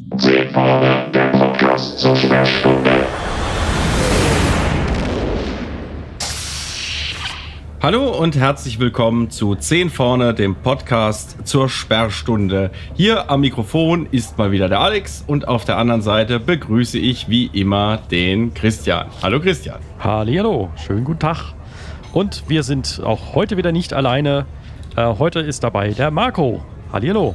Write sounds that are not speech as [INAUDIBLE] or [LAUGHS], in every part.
Zehn Vorne, der Podcast zur Sperrstunde. Hallo und herzlich willkommen zu 10 vorne, dem Podcast zur Sperrstunde. Hier am Mikrofon ist mal wieder der Alex und auf der anderen Seite begrüße ich wie immer den Christian. Hallo Christian. Hallo, schönen guten Tag. Und wir sind auch heute wieder nicht alleine. Äh, heute ist dabei der Marco. Hallo.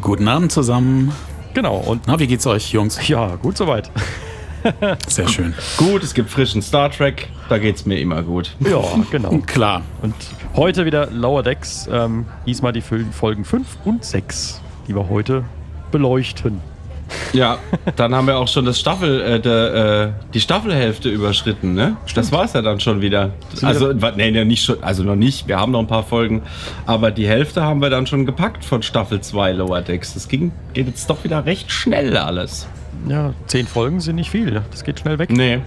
Guten Abend zusammen. Genau. Und Na, wie geht's euch, Jungs? ja, gut soweit. Sehr schön. Gut, es gibt frischen Star Trek, da geht's mir immer gut. Ja, genau. [LAUGHS] Klar. Und heute wieder Lower Decks. Ähm, diesmal die Folgen 5 und 6, die wir heute beleuchten. Ja, dann haben wir auch schon das Staffel, äh, der, äh, die Staffelhälfte überschritten, ne? Das war's ja dann schon wieder. Also, nee, nee, nicht schon, also noch nicht. Wir haben noch ein paar Folgen, aber die Hälfte haben wir dann schon gepackt von Staffel 2 Lower Decks. Das ging, geht jetzt doch wieder recht schnell alles. Ja, 10 Folgen sind nicht viel. Das geht schnell weg. Nee.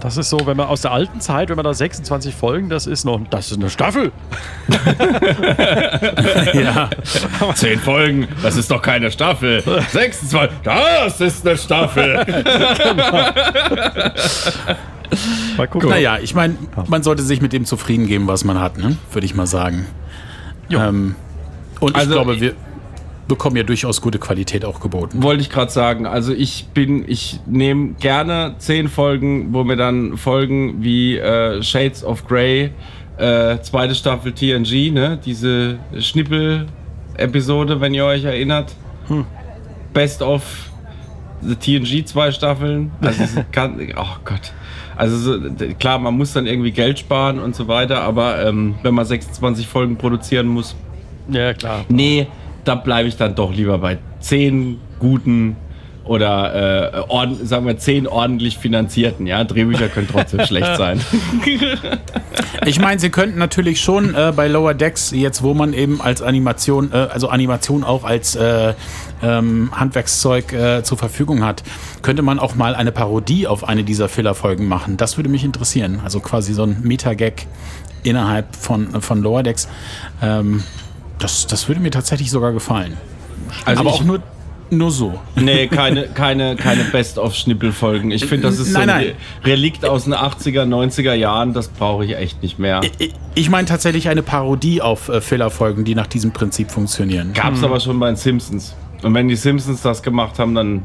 Das ist so, wenn man aus der alten Zeit, wenn man da 26 Folgen, das ist noch, das ist eine Staffel. [LAUGHS] Ja. Zehn Folgen, das ist doch keine Staffel. 26, das ist eine Staffel. [LAUGHS] Mal gucken. Naja, ich meine, man sollte sich mit dem zufrieden geben, was man hat, ne? würde ich mal sagen. Ähm, und Also, ich glaube, wir bekommen ja durchaus gute Qualität auch geboten. Wollte ich gerade sagen. Also ich bin, ich nehme gerne zehn Folgen, wo mir dann Folgen wie äh, Shades of Grey, äh, zweite Staffel TNG, ne? Diese Schnippel-Episode, wenn ihr euch erinnert. Best of the TNG zwei Staffeln. Also [LAUGHS] kann, oh Gott. Also so, klar, man muss dann irgendwie Geld sparen und so weiter, aber ähm, wenn man 26 Folgen produzieren muss, Ja, klar. nee, da bleibe ich dann doch lieber bei zehn guten oder äh, ord, sagen wir zehn ordentlich finanzierten. Ja, Drehbücher können trotzdem [LAUGHS] schlecht sein. Ich meine, sie könnten natürlich schon äh, bei Lower Decks, jetzt wo man eben als Animation, äh, also Animation auch als äh, ähm, Handwerkszeug äh, zur Verfügung hat, könnte man auch mal eine Parodie auf eine dieser Filler-Folgen machen. Das würde mich interessieren. Also quasi so ein Meta-Gag innerhalb von, von Lower Decks. Ähm, das, das würde mir tatsächlich sogar gefallen. Also Aber auch nur, nur so. nee, keine, keine, keine Best-of-Schnippelfolgen. Ich finde, das ist so Nein, ein nein. Re- Relikt aus den 80er, 90er Jahren. Das brauche ich echt nicht mehr. Ich- Ich meine tatsächlich eine Parodie auf äh, Filler-Folgen, die nach diesem Prinzip funktionieren. Gab es aber schon bei den Simpsons. Und wenn die Simpsons das gemacht haben, dann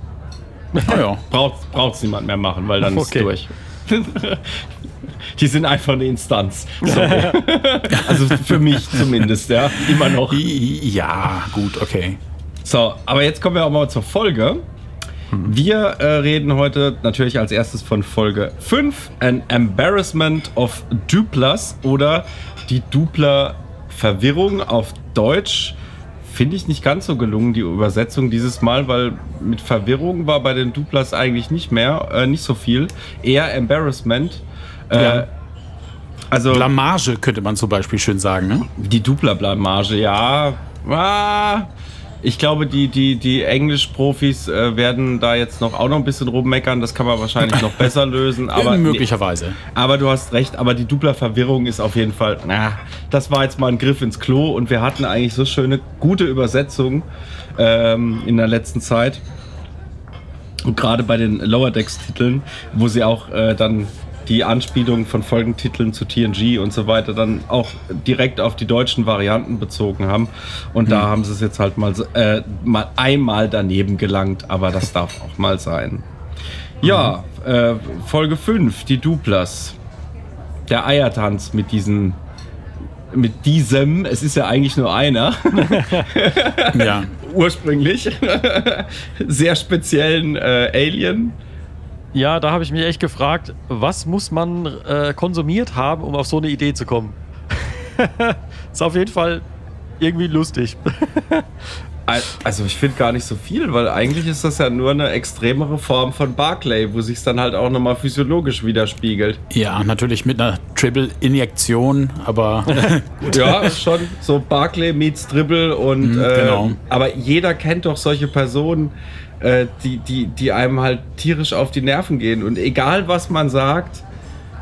Oh ja. braucht es niemand mehr machen, weil dann Okay. ist durch. [LAUGHS] Die sind einfach eine Instanz. Sorry. [LAUGHS] also für mich zumindest, ja. Immer noch. Ja, gut, okay. So, aber jetzt kommen wir auch mal zur Folge. Wir äh, reden heute natürlich als erstes von Folge 5, An Embarrassment of Duplas oder die Dupler-Verwirrung auf Deutsch. Finde ich nicht ganz so gelungen, die Übersetzung dieses Mal, weil mit Verwirrung war bei den Duplas eigentlich nicht mehr, äh, nicht so viel. Eher Embarrassment. Äh, Ja. Also Blamage könnte man zum Beispiel schön sagen, ne? die Dupler-Blamage, ja. Ah, ich glaube, die, die, die Englisch-Profis äh, werden da jetzt noch auch noch ein bisschen rummeckern. Das kann man wahrscheinlich noch [LAUGHS] besser lösen. Aber, möglicherweise. aber du hast recht, aber die Dupler-Verwirrung ist auf jeden Fall, na, das war jetzt mal ein Griff ins Klo und wir hatten eigentlich so schöne, gute Übersetzungen ähm, in der letzten Zeit. Und gerade bei den Lower Decks-Titeln, wo sie auch äh, dann die Anspielung von Folgentiteln zu TNG und so weiter dann auch direkt auf die deutschen Varianten bezogen haben. Und da haben sie es jetzt halt mal, äh, mal einmal daneben gelangt, aber das darf auch mal sein. Ja, äh, Folge 5, die Duplas. Der Eiertanz mit diesen mit diesem, es ist ja eigentlich nur einer, [LAUGHS] Ja. [LAUGHS] ursprünglich, [LAUGHS] sehr speziellen äh, Alien. Ja, da habe ich mich echt gefragt, was muss man äh, konsumiert haben, um auf so eine Idee zu kommen? [LAUGHS] ist auf jeden Fall irgendwie lustig. [LAUGHS] Al- Also ich finde gar nicht so viel, weil eigentlich ist das ja nur eine extremere Form von Barclay, wo sich es dann halt auch nochmal physiologisch widerspiegelt. ja, natürlich mit einer Triple-Injektion, aber [LAUGHS] Ja, schon so Barclay meets Dribble und Mhm, äh, genau. aber jeder kennt doch solche Personen, äh, die, die, die einem halt tierisch auf die Nerven gehen und egal was man sagt,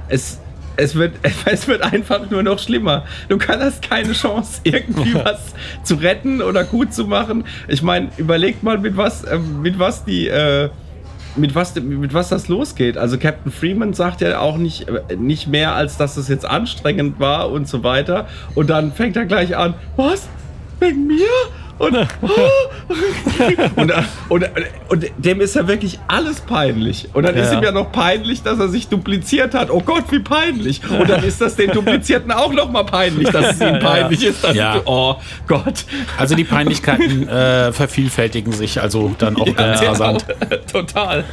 es es wird, [LAUGHS] es wird einfach nur noch schlimmer. Du hast keine Chance, irgendwie was zu retten oder gut zu machen. Ich meine, überleg mal, mit was, äh, mit was die, äh, mit was, mit was das losgeht. Also Captain Freeman sagt ja auch nicht, äh, nicht mehr, als dass es jetzt anstrengend war und so weiter. Und dann fängt er gleich an, was? Wegen mir? Und, [LAUGHS] und, und, und, dem ist ja wirklich alles peinlich. Und dann Ja. ist ihm ja noch peinlich, dass er sich dupliziert hat. Oh Gott, wie peinlich. Und dann ist das den Duplizierten auch noch mal peinlich, dass es ihm peinlich ist. Dass Ja. Oh Gott. Also die Peinlichkeiten äh, vervielfältigen sich also dann auch ganz rasant. Total.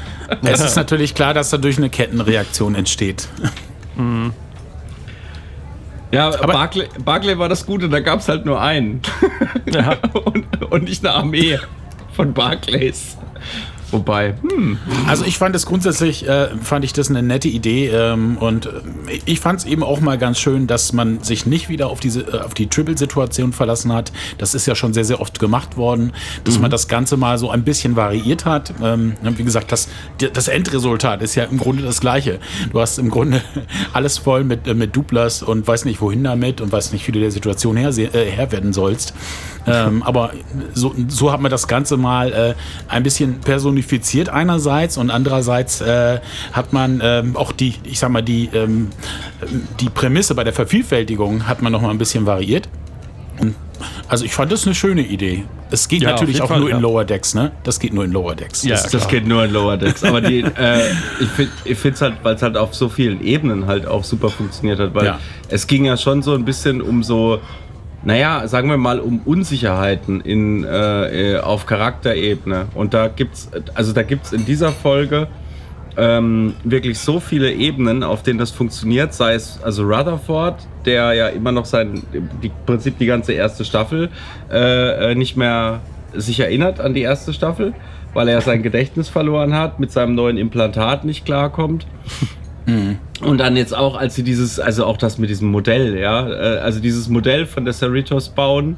Es ist natürlich klar, dass dadurch eine Kettenreaktion entsteht. Ja, Aber- Barclay, Barclay war das Gute, da gab es halt nur einen. Ja. [LAUGHS] und, und nicht eine Armee von Barclays. Wobei, hm, Also ich fand es grundsätzlich, äh, fand ich das eine nette Idee ähm, und äh, ich fand es eben auch mal ganz schön, dass man sich nicht wieder auf diese, äh, auf die Triple-Situation verlassen hat. Das ist ja schon sehr, sehr oft gemacht worden, dass man das Ganze mal so ein bisschen variiert hat. Ähm, wie gesagt, das, das Endresultat ist ja im Grunde das gleiche. Du hast im Grunde [LAUGHS] alles voll mit, äh, mit Duplas und weiß nicht wohin damit und weiß nicht, wie du der Situation her, äh, Herr werden sollst. Ähm, aber so, so hat man das Ganze mal äh, ein bisschen personifiziert einerseits und andererseits äh, hat man ähm, auch die, ich sag mal, die, ähm, die Prämisse bei der Vervielfältigung hat man noch mal ein bisschen variiert. Also ich fand das eine schöne Idee. Es geht Ja, natürlich auch Fall, nur in ja. Lower Decks, ne? Das geht nur in Lower Decks. Ja, das das geht nur in Lower Decks. Aber die, äh, ich finde es halt, weil es halt auf so vielen Ebenen halt auch super funktioniert hat. Weil Ja. es ging ja schon so ein bisschen um so, naja, sagen wir mal, um Unsicherheiten in, äh, äh, auf Charakterebene. Und da gibt's, also in dieser Folge ähm, wirklich so viele Ebenen, auf denen das funktioniert, sei es also Rutherford, der ja immer noch sein, im Prinzip die ganze erste Staffel äh, äh, nicht mehr sich erinnert an die erste Staffel, weil er sein Gedächtnis verloren hat, mit seinem neuen Implantat nicht klarkommt. Und dann jetzt auch, als sie dieses, also auch das mit diesem Modell, ja, äh, also dieses Modell von der Cerritos bauen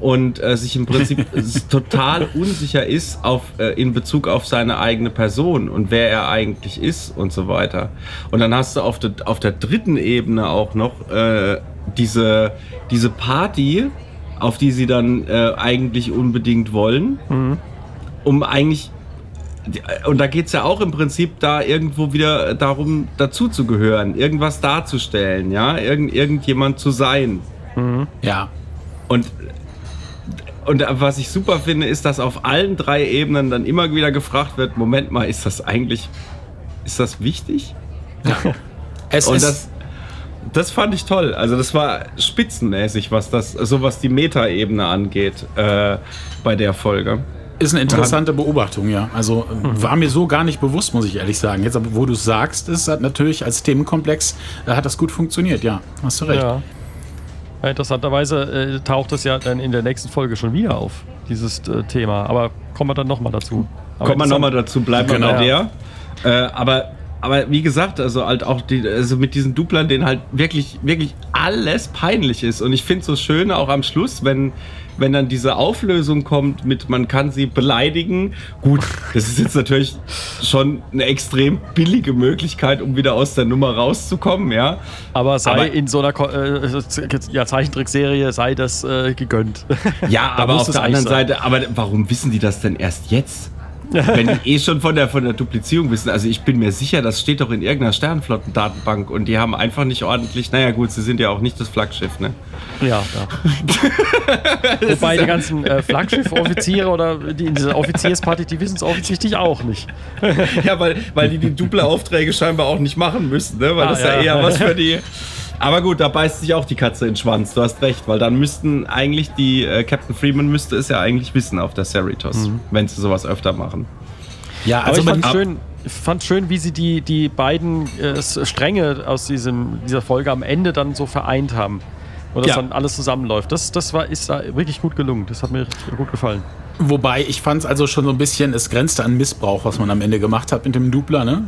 und äh, sich im Prinzip [LAUGHS] total unsicher ist auf, äh, in Bezug auf seine eigene Person und wer er eigentlich ist und so weiter. Und dann hast du auf der, auf der dritten Ebene auch noch äh, diese, diese Party, auf die sie dann äh, eigentlich unbedingt wollen, um eigentlich und da geht es ja auch im Prinzip da irgendwo wieder darum, dazuzugehören, irgendwas darzustellen, ja, Irgend, irgendjemand zu sein. Ja. Und, und was ich super finde, ist, dass auf allen drei Ebenen dann immer wieder gefragt wird: Moment mal, ist das eigentlich, ist das wichtig? [LAUGHS] Es Und ist, das, das fand ich toll. Also, das war spitzenmäßig, was das, so was die Metaebene angeht, äh, bei der Folge. Ist eine interessante Beobachtung, ja. Also äh, war mir so gar nicht bewusst, muss ich ehrlich sagen. Jetzt aber, wo du es sagst, ist hat natürlich als Themenkomplex äh, hat das gut funktioniert, ja. Hast du recht. Ja. Ja, Interessanterweise äh, taucht es ja dann in der nächsten Folge schon wieder auf, dieses äh, Thema. Aber kommen wir dann nochmal dazu. Aber Kommen wir nochmal dazu, bleiben wir Genau. bei der. Äh, aber, aber wie gesagt, also halt auch die, also mit diesen Duplern, denen halt wirklich, wirklich alles peinlich ist. Und ich finde es so schön auch am Schluss, wenn, wenn dann diese Auflösung kommt mit, man kann sie beleidigen. Gut, das ist jetzt natürlich schon eine extrem billige Möglichkeit, um wieder aus der Nummer rauszukommen, ja. Aber sei Aber- in so einer Ko äh, ja, Zeichentrickserie sei das äh, gegönnt. Ja, [LAUGHS] aber auf der anderen sein. Seite, aber warum wissen die das denn erst jetzt? Wenn die eh schon von der, von der Duplizierung wissen. Also ich bin mir sicher, das steht doch in irgendeiner Sternflottendatenbank und die haben einfach nicht ordentlich, naja gut, sie sind ja auch nicht das Flaggschiff, ne? Ja, ja. [LAUGHS] Wobei die ganzen äh, Flaggschiff-Offiziere oder die in dieser Offiziersparty, die wissen es offensichtlich auch nicht. Ja, weil, weil die die duple Aufträge scheinbar auch nicht machen müssen, ne? Weil Ah, das ist ja, ja. eher was für die. [LAUGHS] Aber gut, da beißt sich auch die Katze in den Schwanz, du hast recht, weil dann müssten eigentlich die, äh, Captain Freeman müsste es ja eigentlich wissen auf der Cerritos, wenn sie sowas öfter machen. Ja, Aber also ich man, fand schön, ich fand schön, wie sie die, die beiden äh, Stränge aus diesem, dieser Folge am Ende dann so vereint haben. Und dass Ja. dann alles zusammenläuft. Das, das war, ist da wirklich gut gelungen. Das hat mir gut gefallen. Wobei ich fand es also schon so ein bisschen, es grenzte an Missbrauch, was man am Ende gemacht hat mit dem Dupler, ne?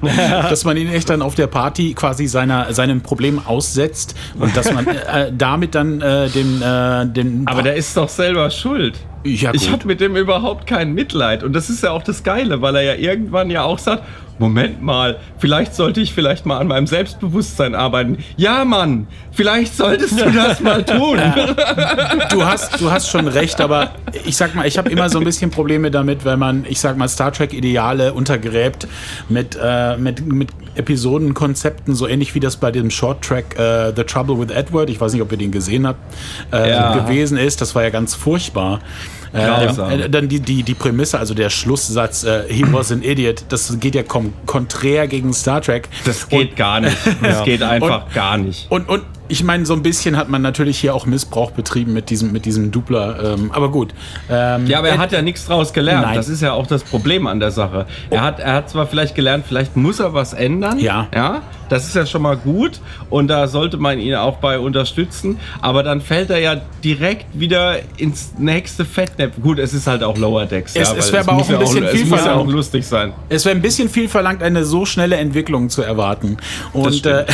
[LAUGHS] dass man ihn echt dann auf der Party quasi seiner, seinem Problem aussetzt und dass man äh, damit dann äh, dem, äh, dem Aber der ist doch selber schuld. Ja, Ich habe mit dem überhaupt kein Mitleid. Und das ist ja auch das Geile, weil er ja irgendwann ja auch sagt, Moment mal, vielleicht sollte ich vielleicht mal an meinem Selbstbewusstsein arbeiten. Ja, Mann, vielleicht solltest du das mal [LAUGHS] tun. du hast, du hast schon recht, aber ich sag mal, ich habe immer so ein bisschen Probleme damit, wenn man, ich sag mal, Star Trek-Ideale untergräbt mit, äh, mit, mit Episodenkonzepten, so ähnlich wie das bei dem Short-Track äh, The Trouble with Edward, ich weiß nicht, ob ihr den gesehen habt, äh, Ja. gewesen ist. Das war ja ganz furchtbar. Äh, äh, dann die, die, die Prämisse, also der Schlusssatz, äh, he was an idiot, das geht ja kom konträr gegen Star Trek. Das geht gar nicht. [LAUGHS] Das geht einfach gar nicht. Und, und ich meine, so ein bisschen hat man natürlich hier auch Missbrauch betrieben mit diesem, mit diesem Dupler. Ähm, aber gut. Ähm, Ja, aber er hat ja nichts draus gelernt. Nein. Das ist ja auch das Problem an der Sache. Er hat, er hat zwar vielleicht gelernt, vielleicht muss er was ändern. Ja. Ja. Das ist ja schon mal gut. Und da sollte man ihn auch bei unterstützen. Aber dann fällt er ja direkt wieder ins nächste Fettnäpfchen. Gut, es ist halt auch Lower Decks. Es- ja, es wäre aber auch ein bisschen es viel muss ja auch verlangt. lustig sein. Es wäre ein bisschen viel verlangt, eine so schnelle Entwicklung zu erwarten. Und, äh,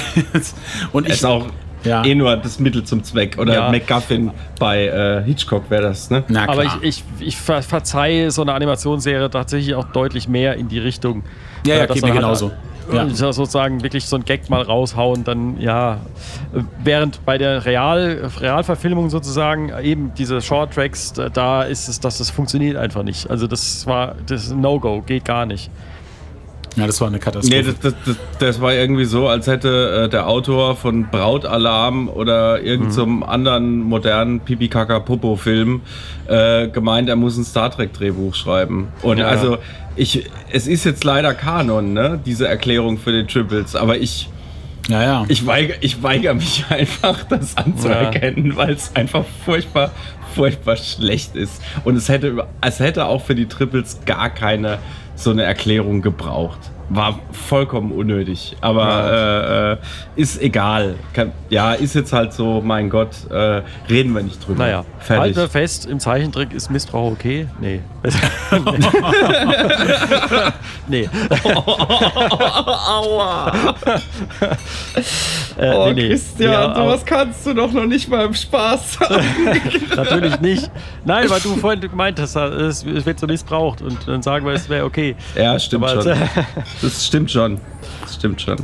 [LAUGHS] und Es ich, ist auch Ja. eh nur das Mittel zum Zweck. Oder Ja. MacGuffin bei äh, Hitchcock wäre das, ne? na klar. Aber ich, ich, ich ver verzeihe so eine Animationsserie tatsächlich auch deutlich mehr in die Richtung. Ja, ja, äh, geht mir dann genauso. äh, Ja. so- Sozusagen wirklich so ein Gag mal raushauen, dann ja. äh, Während bei der Real, Realverfilmung sozusagen eben diese Short Tracks, da- ist es, dass das funktioniert einfach nicht. Also das war das No-Go, geht gar nicht. Ja, das war eine Katastrophe. Nee, das, das, das, das war irgendwie so, als hätte äh, der Autor von Brautalarm oder irgendeinem Mhm. anderen modernen pipi kaka popo film äh, gemeint, er muss ein Star Trek-Drehbuch schreiben. Und Ja. also, ich, es ist jetzt leider Kanon, ne, diese Erklärung für die Triples, aber ich, ja, ja. ich, weiger, ich weigere mich [LAUGHS] einfach, das anzuerkennen, weil es einfach furchtbar, furchtbar schlecht ist. Und es hätte, es hätte auch für die Triples gar keine so eine Erklärung gebraucht. War vollkommen unnötig. Aber äh, äh, ist egal. Kann, ja, ist jetzt halt so, mein Gott, äh, reden wir nicht drüber. Naja, fertig. halten wir fest, im Zeichentrick ist Missbrauch okay? Nee. [LAUGHS] nee. [LAUGHS] [LAUGHS] Aua! Äh, Oh, nee. Christian, Ja, sowas kannst du doch noch nicht mal im Spaß haben. Natürlich nicht. Nein, weil du vorhin gemeint hast, es es wird so missbraucht und dann sagen wir, es wäre okay. ja, stimmt Aber- schon. Das stimmt schon. Das stimmt schon.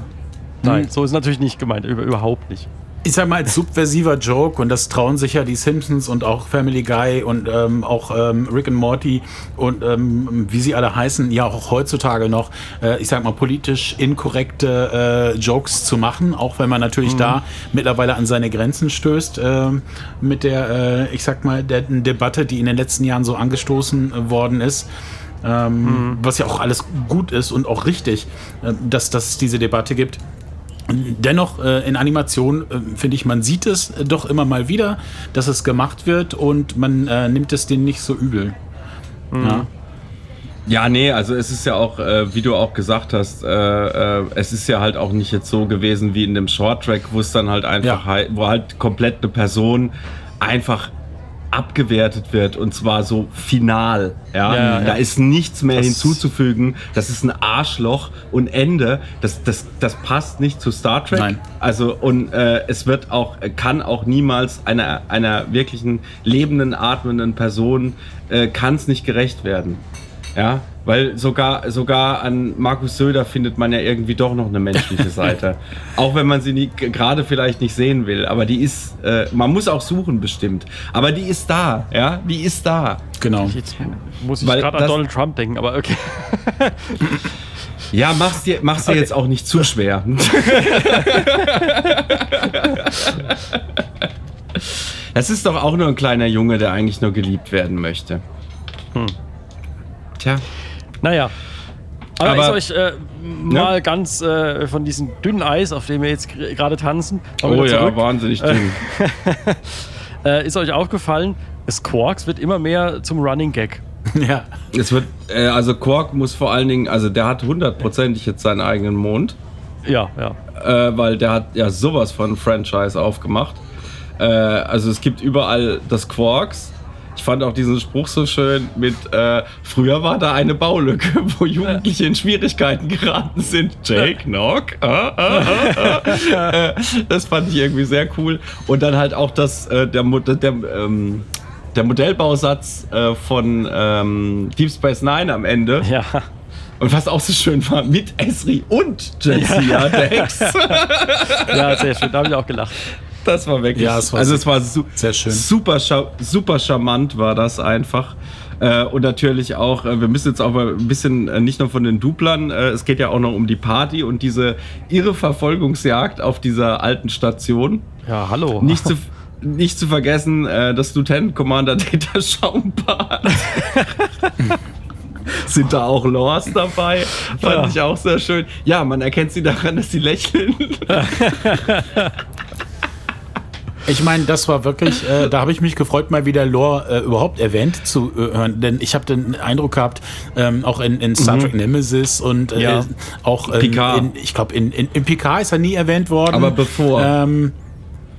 Nein, so ist natürlich nicht gemeint, über, überhaupt nicht. ich sag mal, als subversiver Joke, und das trauen sich ja die Simpsons und auch Family Guy und ähm, auch ähm, Rick and Morty und ähm, wie sie alle heißen, ja auch heutzutage noch, äh, ich sag mal, politisch inkorrekte äh, Jokes zu machen, auch wenn man natürlich da mittlerweile an seine Grenzen stößt ähm, mit der, äh, ich sag mal, der Debatte, die in den letzten Jahren so angestoßen äh, worden ist. Ähm, Was ja auch alles gut ist und auch richtig, äh, dass, dass es diese Debatte gibt. Dennoch äh, in Animation äh, finde ich, man sieht es äh, doch immer mal wieder, dass es gemacht wird und man äh, nimmt es denen nicht so übel. Ja. Ja, nee, also es ist ja auch, äh, wie du auch gesagt hast, äh, äh, es ist ja halt auch nicht jetzt so gewesen wie in dem Short-Track, wo es dann halt einfach, Ja. halt, wo halt komplett eine Person einfach abgewertet wird und zwar so final. Ja, Ja, ja, da ja. ist nichts mehr Das- hinzuzufügen. Das ist ein Arschloch und Ende. Das, das, das passt nicht zu Star Trek. Nein. Also und äh, es wird auch, kann auch niemals einer, einer wirklichen lebenden, atmenden Person äh, kann es nicht gerecht werden. Ja, weil sogar, sogar an Markus Söder findet man ja irgendwie doch noch eine menschliche [LAUGHS] Seite. auch wenn man sie nie- gerade vielleicht nicht sehen will. Aber die ist, äh, man muss auch suchen bestimmt. Aber die ist da, ja, die ist da. Genau. Jetzt muss ich gerade an Donald Trump denken, aber okay. [LAUGHS] Ja, mach's dir, mach's dir jetzt auch nicht zu schwer. [LAUGHS] Das ist doch auch nur ein kleiner Junge, der eigentlich nur geliebt werden möchte. Tja. Naja. Aber, Aber- ist euch äh, mal ganz äh, von diesem dünnen Eis, auf dem wir jetzt gerade tanzen, Oh ja, zurück. wahnsinnig dünn. [LAUGHS] Äh, ist euch aufgefallen, Squawks wird immer mehr zum Running Gag. [LAUGHS] Ja. Es wird, äh, also Quark muss vor allen Dingen, also der hat hundertprozentig jetzt seinen eigenen Mond, Ja, ja. äh, weil der hat ja sowas von Franchise aufgemacht. Äh, also es gibt überall das Quarks. Ich fand auch diesen Spruch so schön mit, äh, früher war da eine Baulücke, [LAUGHS] wo Jugendliche in Schwierigkeiten geraten sind. Jake, Knock. Ah, ah, ah, ah. äh, das fand ich irgendwie sehr cool. Und dann halt auch das, äh, der, Mutter- der, ähm, der Modellbausatz äh, von ähm, Deep Space Nine am Ende. Ja. Und was auch so schön war, mit Esri und Jadzia Dex. [LAUGHS] ja, sehr schön. Da habe ich auch gelacht. Das war wirklich. Ja, es war also es war su sehr schön. Super, super charmant war das einfach. Äh, und natürlich auch, äh, wir müssen jetzt auch mal ein bisschen, äh, nicht nur von den Duplern, äh, es geht ja auch noch um die Party und diese irre Verfolgungsjagd auf dieser alten Station. Ja, hallo. Nicht zu, nicht zu vergessen, äh, das Lieutenant Commander [LAUGHS] Data Schaumbad. [LAUGHS] Sind da auch Lores dabei? Fand Ja. ich auch sehr schön. Ja, man erkennt sie daran, dass sie lächeln. [LAUGHS] Ich meine, das war wirklich, äh, da habe ich mich gefreut, mal wieder Lore äh, überhaupt erwähnt zu äh, hören, denn ich habe den Eindruck gehabt, ähm, auch in, in Star Trek Nemesis und äh, Ja. auch in, in, ich glaube, in, in, in Picard ist er nie erwähnt worden. Aber bevor. Ähm,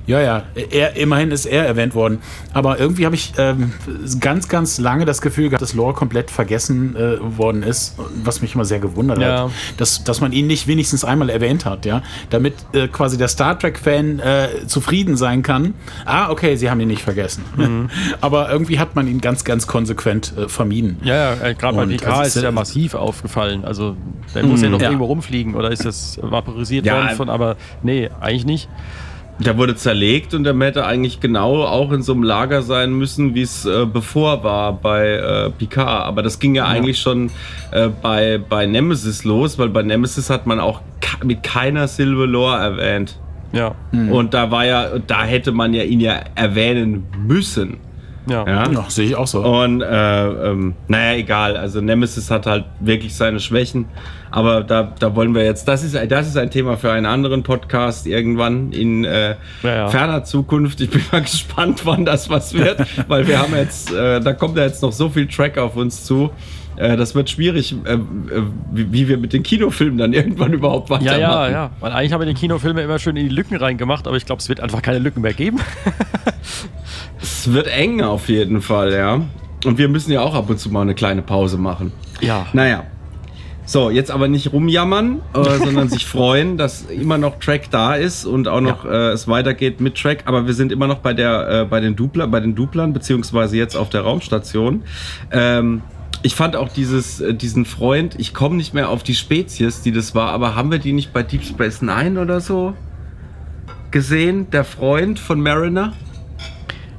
ja, ja, er, immerhin ist er erwähnt worden. Aber irgendwie habe ich ähm, ganz, ganz lange das Gefühl gehabt, dass Lore komplett vergessen äh, worden ist, was mich immer sehr gewundert Ja. hat. Dass, dass man ihn nicht wenigstens einmal erwähnt hat, ja. Damit äh, quasi der Star Trek-Fan äh, zufrieden sein kann. Ah, okay, sie haben ihn nicht vergessen. Mhm. [LAUGHS] Aber irgendwie hat man ihn ganz, ganz konsequent äh, vermieden. Ja, ja, äh, gerade bei PK also ist ja massiv aufgefallen. Also, der muss ja noch Ja. irgendwo rumfliegen oder ist das vaporisiert Ja, worden von, aber nee, eigentlich nicht. Der wurde zerlegt und der hätte eigentlich genau auch in so einem Lager sein müssen, wie es äh, bevor war bei äh, Picard. Aber das ging ja, eigentlich schon äh, bei, bei Nemesis los, weil bei Nemesis hat man auch mit keiner Silver Lore erwähnt. Ja, Und da war ja, da hätte man ja ihn ja erwähnen müssen. Ja. Ja. Ja, sehe ich auch so. Und äh, ähm, naja, egal. Also Nemesis hat halt wirklich seine Schwächen. Aber da, da wollen wir jetzt, das ist, das ist ein Thema für einen anderen Podcast irgendwann in äh, Ja, ferner Zukunft. Ich bin mal [LAUGHS] gespannt, wann das was wird, [LAUGHS] weil wir haben jetzt, äh, da kommt ja jetzt noch so viel Track auf uns zu. Äh, das wird schwierig, äh, äh, wie, wie wir mit den Kinofilmen dann [LAUGHS] irgendwann überhaupt Ja, weitermachen. ja, ja. Weil eigentlich haben wir die Kinofilme immer schön in die Lücken reingemacht, aber ich glaube, es wird einfach keine Lücken mehr geben. [LAUGHS] Es wird eng auf jeden Fall, ja. Und wir müssen ja auch ab und zu mal eine kleine Pause machen. Ja. Naja. So, jetzt aber nicht rumjammern, äh, [LAUGHS] sondern sich freuen, dass immer noch Track da ist und auch noch äh, es weitergeht mit Track. Aber wir sind immer noch bei der, äh, bei den Dupler, bei den Duplern beziehungsweise jetzt auf der Raumstation. Ähm, ich fand auch dieses, äh, diesen Freund. Ich komme nicht mehr auf die Spezies, die das war, aber haben wir die nicht bei Deep Space Nine oder so gesehen? Der Freund von Mariner.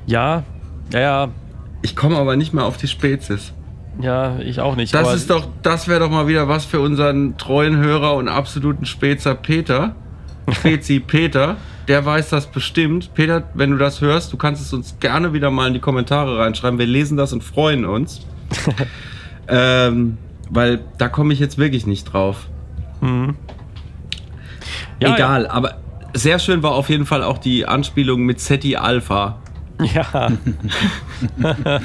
Ja, ja, ja, Ich komme aber nicht mehr auf die Spezies. ja, ich auch nicht. Das aber ist doch, das wäre doch mal wieder was für unseren treuen Hörer und absoluten Spezer Peter. [LAUGHS] Spezi Peter, der weiß das bestimmt. Peter, wenn du das hörst, du kannst es uns gerne wieder mal in die Kommentare reinschreiben. Wir lesen das und freuen uns. [LAUGHS] ähm, weil da komme ich jetzt wirklich nicht drauf. ja, Egal, aber sehr schön war auf jeden Fall auch die Anspielung mit SETI Alpha. Ja. [LAUGHS]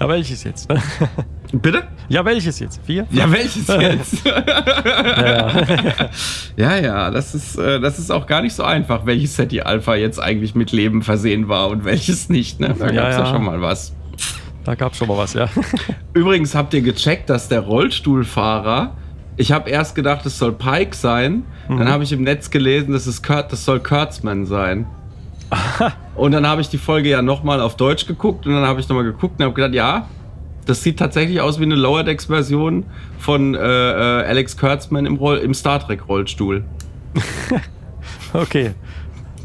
ja, welches jetzt? ne? [LAUGHS] Bitte? Ja, welches jetzt? Vier? Ja, welches jetzt? [LAUGHS] ja, ja, das ist, äh, das ist auch gar nicht so einfach, welches SETI Alpha jetzt eigentlich mit Leben versehen war und welches nicht. Ne? Da Ja, gab es ja. ja. schon mal was. Da gab es schon mal was, ja. [LAUGHS] Übrigens habt ihr gecheckt, dass der Rollstuhlfahrer, ich habe erst gedacht, es soll Pike sein, dann habe ich im Netz gelesen, das, ist Kurt, das soll Kurtzman sein. und dann habe ich die Folge ja nochmal auf Deutsch geguckt und dann habe ich nochmal geguckt und habe gedacht, ja, das sieht tatsächlich aus wie eine Lower Decks Version von äh, äh, Alex Kurtzman im, Roll im Star Trek Rollstuhl. [LAUGHS] Okay.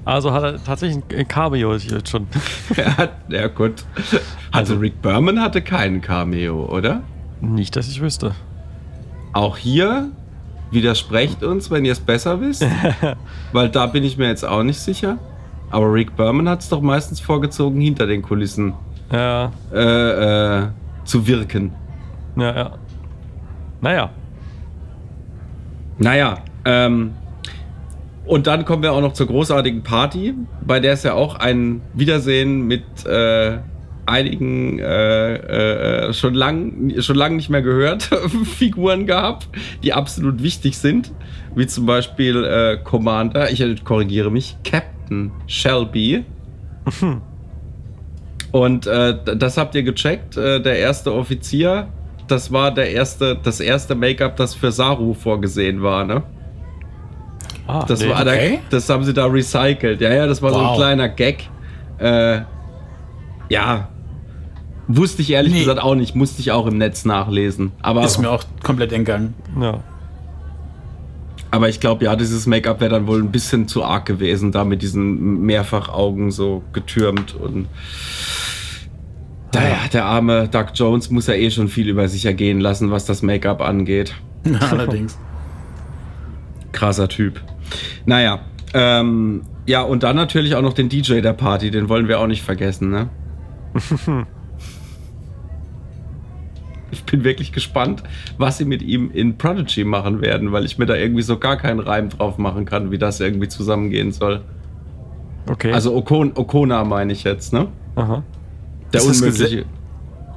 Also hat er tatsächlich ein Cameo jetzt schon. [LAUGHS] Er hat, ja gut. Also Rick Berman hatte keinen Cameo, oder? Nicht, dass ich wüsste. Auch hier widersprecht uns, wenn ihr es besser wisst. [LAUGHS] weil da bin ich mir jetzt auch nicht sicher. Aber Rick Berman hat es doch meistens vorgezogen, hinter den Kulissen Ja, äh, äh, zu wirken. ja, ja. Naja. Naja, ähm, und dann kommen wir auch noch zur großartigen Party, bei der es ja auch ein Wiedersehen mit äh, einigen äh, äh, schon lang schon lang nicht mehr gehört [LAUGHS] Figuren gab, die absolut wichtig sind, wie zum Beispiel äh, Commander, ich äh, korrigiere mich, Captain Shelby. [LAUGHS] Und äh, d- das habt ihr gecheckt, äh, der erste Offizier, das war der erste, das erste Make-up, das für Saru vorgesehen war, ne? Ah, Das nee. war okay. da, das haben sie da recycelt. Ja, ja, das war so ein Wow. kleiner Gag. Äh, ja, wusste ich ehrlich Nee. gesagt auch nicht, musste ich auch im Netz nachlesen. Aber, Ist mir auch komplett entgangen. Ja. aber ich glaube, ja, dieses Make-up wäre dann wohl ein bisschen zu arg gewesen, da mit diesen Mehrfachaugen so getürmt und. Naja, der arme Doug Jones muss ja eh schon viel über sich ergehen lassen, was das Make-up angeht. [LAUGHS] Allerdings. Krasser Typ. Naja, ähm, ja, und dann natürlich auch noch den DJ der Party, den wollen wir auch nicht vergessen, ne? [LAUGHS] ich bin wirklich gespannt, was sie mit ihm in Prodigy machen werden, weil ich mir da irgendwie so gar keinen Reim drauf machen kann, wie das irgendwie zusammengehen soll. Okay. Also Okon Okona meine ich jetzt, ne? Aha. Der Ist unmögliche.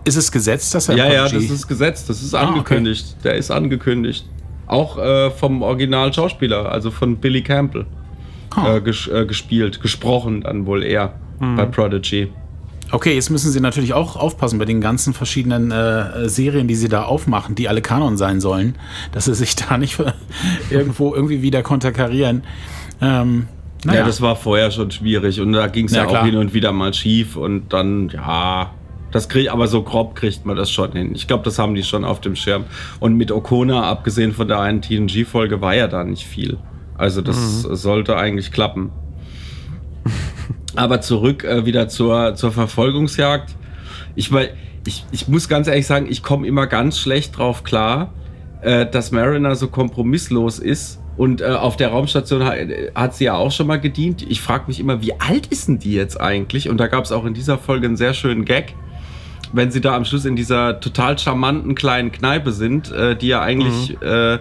Ist es gesetzt, dass er Ja, ja, Prodigy- das ist gesetzt, das ist Ah, okay. angekündigt. Der ist angekündigt. Auch äh, vom Original-Schauspieler, also von Billy Campbell. Ah. Äh, ges äh, gespielt, gesprochen dann wohl eher bei Prodigy. Okay, jetzt müssen sie natürlich auch aufpassen bei den ganzen verschiedenen äh, Serien, die sie da aufmachen, die alle Kanon sein sollen, dass sie sich [LAUGHS] da nicht irgendwo irgendwie wieder konterkarieren. Ähm, naja, Ja, das war vorher schon schwierig und da ging es Ja, ja, auch hin und wieder mal schief und dann, ja, das kriegt, aber so grob kriegt man das schon hin. Ich glaube, das haben die schon auf dem Schirm. Und mit Okona, abgesehen von der einen TNG-Folge, war ja da nicht viel. Also das sollte eigentlich klappen. Aber zurück äh, wieder zur, zur Verfolgungsjagd. Ich, weil, ich, ich muss ganz ehrlich sagen, ich komme immer ganz schlecht drauf klar, äh, dass Mariner so kompromisslos ist. Und äh, auf der Raumstation hat, hat sie ja auch schon mal gedient. Ich frage mich immer, wie alt ist denn die jetzt eigentlich? Und da gab es auch in dieser Folge einen sehr schönen Gag, wenn sie da am Schluss in dieser total charmanten kleinen Kneipe sind, äh, die ja eigentlich äh,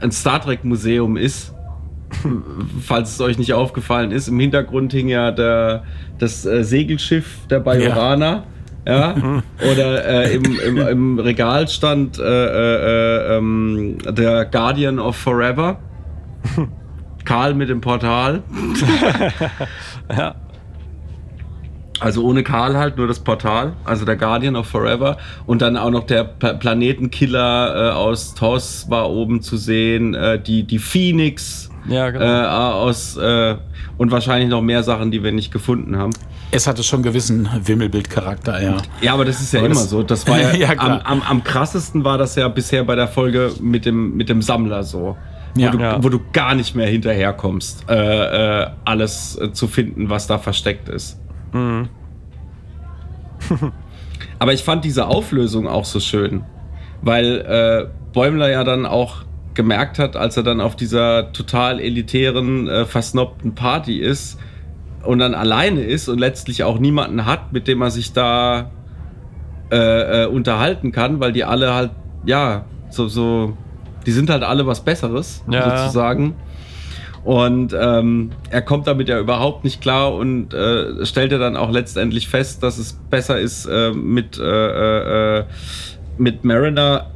ein Star Trek Museum ist. [LAUGHS] Falls es euch nicht aufgefallen ist, im Hintergrund hing ja der, das äh, Segelschiff der Bajoraner. Ja. Oder äh, im, im, im Regal stand äh, äh, ähm, der Guardian of Forever. [LAUGHS] Karl mit dem Portal. [LAUGHS] Ja. Also ohne Karl halt, nur das Portal. Also der Guardian of Forever. Und dann auch noch der Pla Planetenkiller äh, aus TOS war oben zu sehen. Äh, die, die Phoenix Ja, genau. äh, aus äh, und wahrscheinlich noch mehr Sachen, die wir nicht gefunden haben. es hatte schon gewissen Wimmelbildcharakter, ja. Ja, aber das ist ja Aber immer so. Das war ja, [LAUGHS] Ja, am, am, am krassesten war das ja bisher bei der Folge mit dem, mit dem Sammler so. Wo, Ja. du, Ja. wo du gar nicht mehr hinterherkommst, äh, äh, alles äh, zu finden, was da versteckt ist. Mhm. [LAUGHS] Aber ich fand diese Auflösung auch so schön, weil äh, Bäumler ja dann auch gemerkt hat, als er dann auf dieser total elitären, äh, versnobten Party ist und dann alleine ist und letztlich auch niemanden hat, mit dem er sich da äh, äh, unterhalten kann, weil die alle halt, ja, so, so, die sind halt alle was Besseres, Ja. sozusagen. Und ähm, er kommt damit ja überhaupt nicht klar und äh, stellt ja dann auch letztendlich fest, dass es besser ist, äh, mit, äh, äh, mit Mariner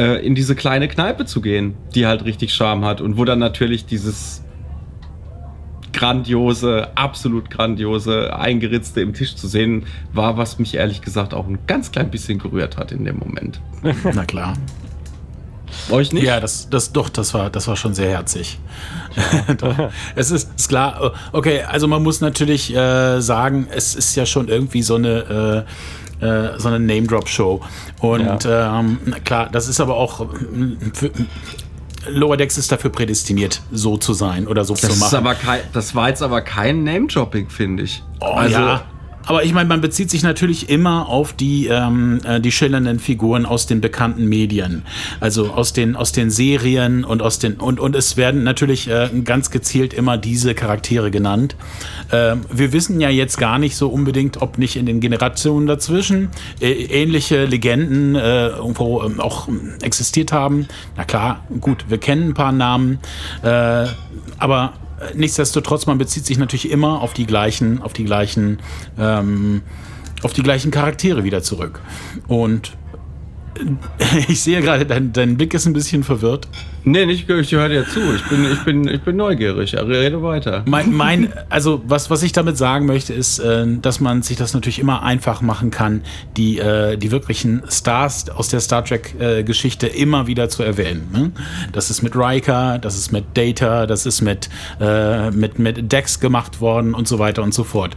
äh, in diese kleine Kneipe zu gehen, die halt richtig Charme hat und wo dann natürlich dieses grandiose, absolut grandiose, eingeritzte im Tisch zu sehen war, was mich ehrlich gesagt auch ein ganz klein bisschen gerührt hat in dem Moment. [LAUGHS] Na klar. Euch nicht? Ja, das, das doch, das war, das war schon sehr herzig. [LAUGHS] Doch. es ist, ist klar, okay, also man muss natürlich äh, sagen, es ist ja schon irgendwie so eine äh, äh, so eine Name-Drop-Show. Und ähm, na klar, das ist aber auch ähm, für, Lower Decks ist dafür prädestiniert, so zu sein oder so Das, zu ist machen. aber kein, das war jetzt aber kein Name-Dropping, finde ich. Oh, ja. Aber ich meine, man bezieht sich natürlich immer auf die, ähm, äh, die schillernden Figuren aus den bekannten Medien. Also aus den, aus den Serien und aus den, und, und es werden natürlich äh, ganz gezielt immer diese Charaktere genannt. Ähm, wir wissen ja jetzt gar nicht so unbedingt, ob nicht in den Generationen dazwischen äh, ähnliche Legenden äh, irgendwo ähm, auch existiert haben. Na klar, gut, wir kennen ein paar Namen, äh, aber nichtsdestotrotz, man bezieht sich natürlich immer auf die gleichen, auf die gleichen, ähm, auf die gleichen Charaktere wieder zurück. Und äh, [LAUGHS] ich sehe gerade, dein, dein Blick ist ein bisschen verwirrt. Nee, nicht, ich höre dir zu. Ich bin, ich bin, ich bin neugierig. Rede weiter. Mein, mein, also was, was ich damit sagen möchte, ist, äh, dass man sich das natürlich immer einfach machen kann, die, äh, die wirklichen Stars aus der Star Trek-Geschichte immer wieder zu erwähnen. Ne? Das ist mit Riker, das ist mit Data, das ist mit, äh, mit, mit Dex gemacht worden und so weiter und so fort.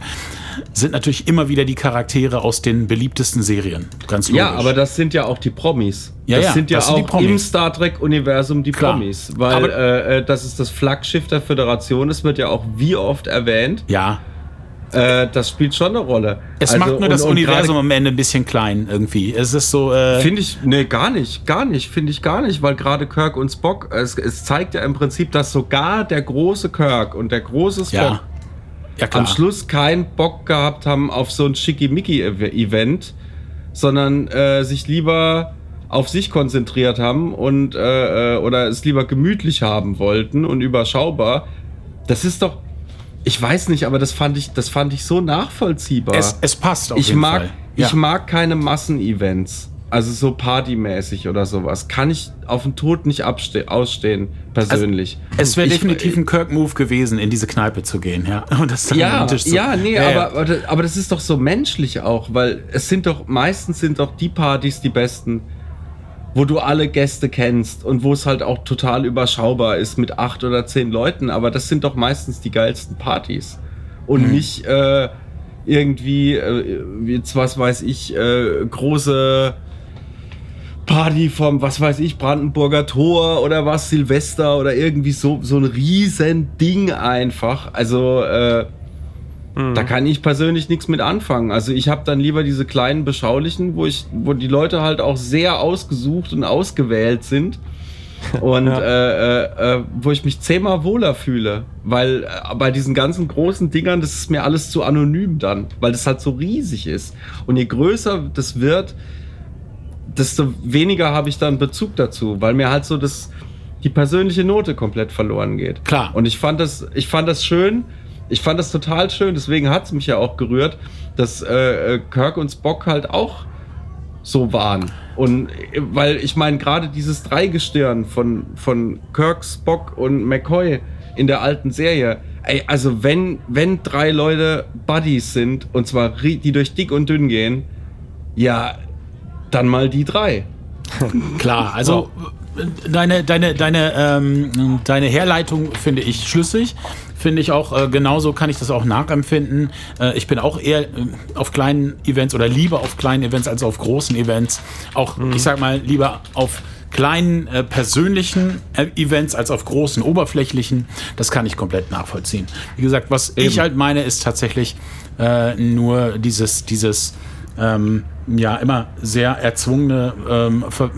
Sind natürlich immer wieder die Charaktere aus den beliebtesten Serien. Ganz logisch. Ja, aber das sind ja auch die Promis. Ja, das ja, sind ja das sind auch im Star Trek-Universum die Klar. Promis. Weil äh, äh, das ist das Flaggschiff der Föderation. Es wird ja auch wie oft erwähnt. ja, Äh, das spielt schon eine Rolle. es Also, macht nur und- das und Universum gerade- am Ende ein bisschen klein irgendwie. Es ist so. Äh, Finde ich, nee, gar nicht, gar nicht, finde ich gar nicht, weil gerade Kirk und Spock, es, es zeigt ja im Prinzip, dass sogar der große Kirk und der große Spock ja. Ja, am Schluss keinen Bock gehabt haben auf so ein Schickimicki-Event, sondern äh, sich lieber auf sich konzentriert haben und äh, äh, oder es lieber gemütlich haben wollten und überschaubar. Das ist doch, ich weiß nicht, aber das fand ich, das fand ich so nachvollziehbar. Es, es passt auf ich jeden mag, Fall. Ja. ich mag keine Massenevents. Also so partymäßig oder sowas. Kann ich auf den Tod nicht ausstehen, persönlich. Es wäre definitiv ein Kirk-Move gewesen, in diese Kneipe zu gehen, ja. [LAUGHS] Und das dann ja, Tisch zu- ja, nee, Ja, ja. aber, aber, aber das ist doch so menschlich auch, weil es sind doch, meistens sind doch die Partys die besten, wo du alle Gäste kennst und wo es halt auch total überschaubar ist mit acht oder zehn Leuten, aber das sind doch meistens die geilsten Partys. Und Mhm. nicht äh, irgendwie, äh, jetzt was weiß ich, äh, große Party vom, was weiß ich, Brandenburger Tor oder was, Silvester oder irgendwie so, so ein riesen Ding einfach. Also, äh, da kann ich persönlich nichts mit anfangen. Also ich habe dann lieber diese kleinen beschaulichen, wo ich, wo die Leute halt auch sehr ausgesucht und ausgewählt sind. [LAUGHS] Und Ja. äh, äh, äh, wo ich mich zehnmal wohler fühle. Weil äh, bei diesen ganzen großen Dingern, das ist mir alles zu anonym dann, weil das halt so riesig ist. Und je größer das wird, desto weniger habe ich dann Bezug dazu, weil mir halt so das, die persönliche Note komplett verloren geht. Klar. Und ich fand das, ich fand das schön. Ich fand das total schön, deswegen hat es mich ja auch gerührt, dass äh, äh, Kirk und Spock halt auch so waren. Und äh, weil ich meine, gerade dieses Dreigestirn von, von Kirk, Spock und McCoy in der alten Serie, ey, also wenn, wenn drei Leute Buddies sind, und zwar die durch dick und dünn gehen, ja, dann mal die drei. [LAUGHS] Klar, also deine, deine, deine, ähm, deine Herleitung finde ich schlüssig. Finde ich auch, äh, genauso kann ich das auch nachempfinden. Äh, ich bin auch eher äh, auf kleinen Events oder lieber auf kleinen Events als auf großen Events. Auch, ich sag mal, lieber auf kleinen äh, persönlichen äh, Events als auf großen oberflächlichen. Das kann ich komplett nachvollziehen. Wie gesagt, was ich halt meine, ist tatsächlich äh, nur dieses, dieses ähm, ja immer sehr erzwungene ähm, Ver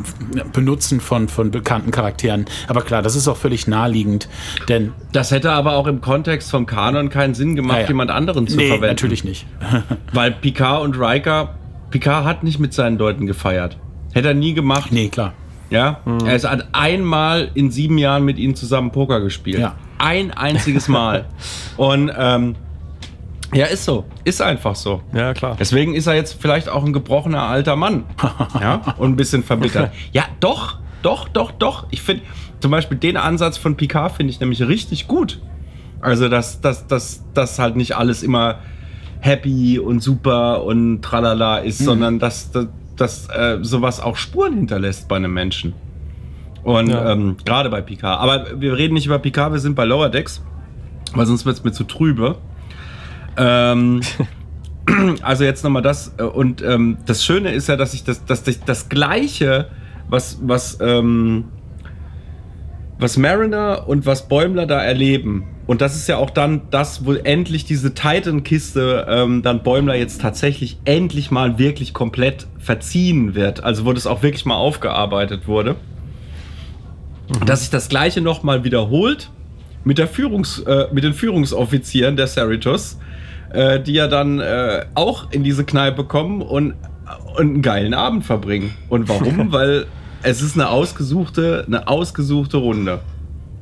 Benutzen von, von bekannten Charakteren. Aber klar, das ist auch völlig naheliegend, denn Das hätte aber auch im Kontext vom Kanon keinen Sinn gemacht, Ja, ja. jemand anderen zu nee, verwenden. natürlich nicht. [LAUGHS] Weil Picard und Riker, Picard hat nicht mit seinen Leuten gefeiert. Hätte er nie gemacht. nee, klar. Ja, er ist- hat einmal in sieben Jahren mit ihnen zusammen Poker gespielt. Ja. Ein einziges Mal. [LAUGHS] Und ähm, ja, ist so. Ist einfach so. Ja, klar. Deswegen ist er jetzt vielleicht auch ein gebrochener alter Mann. [LAUGHS] ja, und ein bisschen verbittert. Ja, doch, doch, doch, doch. Ich finde zum Beispiel den Ansatz von Picard finde ich nämlich richtig gut. Also, dass, dass, dass, dass halt nicht alles immer happy und super und tralala ist, sondern dass, dass, dass äh, sowas auch Spuren hinterlässt bei einem Menschen. Und Ja. ähm, gerade bei Picard. Aber wir reden nicht über Picard, wir sind bei Lower Decks, weil sonst wird es mir zu trübe. Ähm, [CLEARS THROAT] also jetzt nochmal das. äh, Und ähm, das Schöne ist ja, dass ich das, dass ich das Gleiche, was, was, ähm, was Mariner und was Bäumler da erleben. Und das ist ja auch dann das, wo endlich diese Titan-Kiste ähm, dann Bäumler jetzt tatsächlich endlich mal wirklich komplett verziehen wird. Also wo das auch wirklich mal aufgearbeitet wurde. Dass sich das Gleiche nochmal wiederholt mit, der Führungs, äh, mit den Führungsoffizieren der Cerritos, äh, die ja dann äh, auch in diese Kneipe kommen und, und einen geilen Abend verbringen. Und warum? [LAUGHS] Weil es ist eine ausgesuchte, eine ausgesuchte Runde.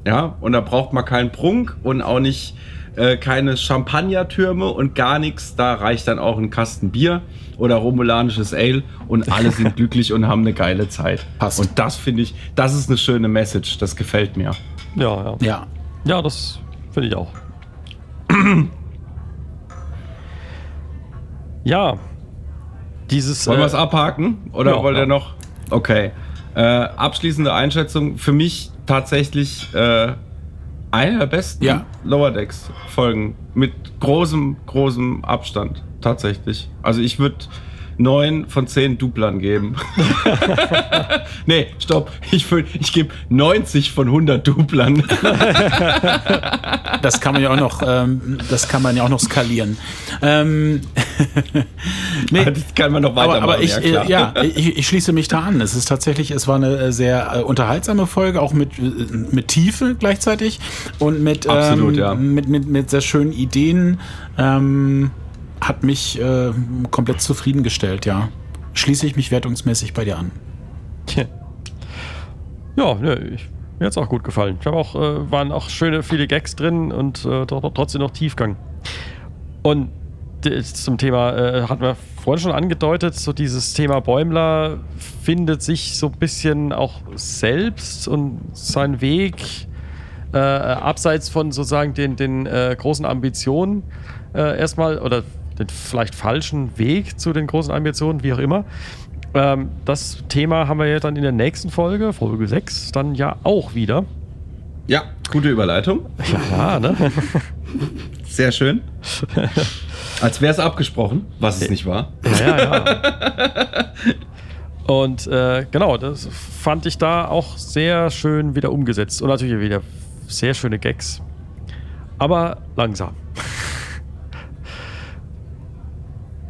Ja, und da braucht man keinen Prunk und auch nicht äh, keine Champagnertürme und gar nichts. Da reicht dann auch ein Kasten Bier oder romulanisches Ale und alle [LAUGHS] sind glücklich und haben eine geile Zeit. Passt. Und das finde ich, das ist eine schöne Message. Das gefällt mir. Ja, ja. Ja. Ja, das finde ich auch. [CLEARS THROAT] ja. Dieses. Wollen wir äh, es abhaken? Oder ja, wollt ihr ja. noch? Okay. Äh, abschließende Einschätzung. Für mich tatsächlich äh, eine der besten Ja. Lower Decks Folgen. Mit großem, großem Abstand. Tatsächlich. Also ich würde neun von zehn Duplern geben. [LAUGHS] nee, stopp. Ich, ich gebe 90 von 100 Duplern. Das kann man ja auch noch, ähm, das kann man ja auch noch skalieren. Ähm, [LAUGHS] nee, das kann man noch aber, weitermachen. aber ich, ja, ja, ich, ich schließe mich da an. Es ist tatsächlich, es war eine äh, sehr äh, unterhaltsame Folge, auch mit, äh, mit Tiefe gleichzeitig und mit, Absolut, ähm, ja. mit, mit, mit sehr schönen Ideen. Ähm, hat mich äh, komplett zufriedengestellt, ja. Schließe ich mich wertungsmäßig bei dir an. Ja, ne, ich, mir hat es auch gut gefallen. Ich habe auch, äh, waren auch schöne, viele Gags drin und äh, tr- trotzdem noch Tiefgang. Und zum Thema, äh, hatten wir vorhin schon angedeutet, so dieses Thema Bäumler findet sich so ein bisschen auch selbst und seinen Weg äh, abseits von sozusagen den, den äh, großen Ambitionen äh, erstmal oder den vielleicht falschen Weg zu den großen Ambitionen, wie auch immer. Ähm, das Thema haben wir ja dann in der nächsten Folge, Folge 6, dann ja auch wieder. ja, gute Überleitung. Ja, ne? [LAUGHS] Sehr schön. [LAUGHS] Als wäre es abgesprochen, was es nicht war. ja, ja, ja. Und äh, genau, das fand ich da auch sehr schön wieder umgesetzt. Und natürlich wieder sehr schöne Gags. Aber langsam.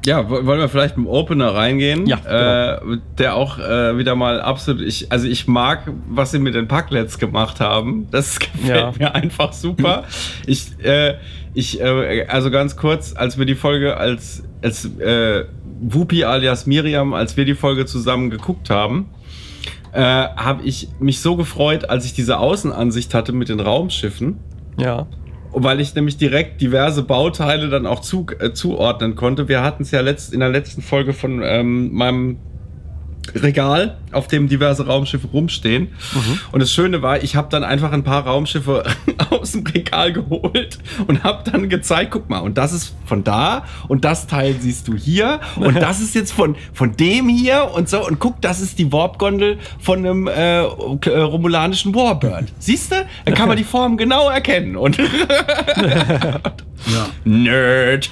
Ja, wo- wollen wir vielleicht mit dem Opener reingehen? Ja, Äh, der auch äh, wieder mal absolut. Ich, also ich mag, was sie mit den Packlets gemacht haben. Das [LAUGHS] gefällt Ja. mir einfach super. ich, äh, ich, äh, also ganz kurz, als wir die Folge als, als äh, Wupi alias Miriam, als wir die Folge zusammen geguckt haben, äh, habe ich mich so gefreut, als ich diese Außenansicht hatte mit den Raumschiffen. Ja. Weil ich nämlich direkt diverse Bauteile dann auch zu, äh, zuordnen konnte. Wir hatten es ja letzt, in der letzten Folge von ähm, meinem Regal, auf dem diverse Raumschiffe rumstehen. Und das Schöne war, ich habe dann einfach ein paar Raumschiffe [LAUGHS] aus dem Regal geholt und habe dann gezeigt, guck mal, und das ist von da und das Teil siehst du hier und [LAUGHS] das ist jetzt von, von dem hier und so und guck, das ist die Warp-Gondel von einem äh, äh, romulanischen Warbird. Siehst du? Dann kann man die Form genau erkennen und [LAUGHS] Ja. Nerd.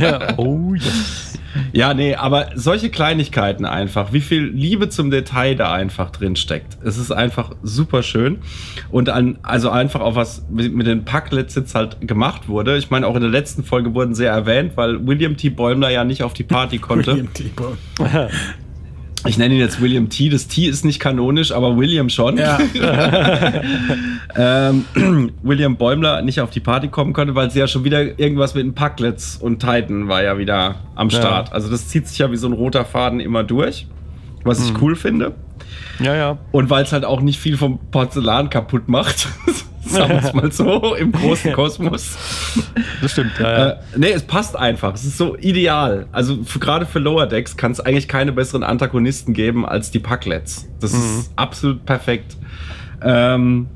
ja. Oh, yes. Ja, nee, aber solche Kleinigkeiten einfach, wie viel Liebe zum Detail da einfach drin steckt. Es ist einfach super schön. Und an, also einfach auch was mit, den Packlets jetzt halt gemacht wurde. Ich meine, auch in der letzten Folge wurden sie erwähnt, weil William T. Bäumler ja nicht auf die Party konnte. William T. [LAUGHS] Ich nenne ihn jetzt William T. Das T ist nicht kanonisch, aber William schon. Ja. [LAUGHS] ähm, [CLEARS THROAT] William Bäumler nicht auf die Party kommen konnte, weil sie ja schon wieder irgendwas mit den Packlets und Titan war ja wieder am Ja. Start. Also das zieht sich ja wie so ein roter Faden immer durch, was ich cool finde. Ja, ja. Und weil es halt auch nicht viel vom Porzellan kaputt macht. [LAUGHS] Sagen wir es mal so, im großen [LAUGHS] Kosmos. Das stimmt. Ja, ja. Äh, nee, es passt einfach. Es ist so ideal. Also gerade für Lower Decks kann es eigentlich keine besseren Antagonisten geben als die Packlets. Das ist absolut perfekt. Ähm,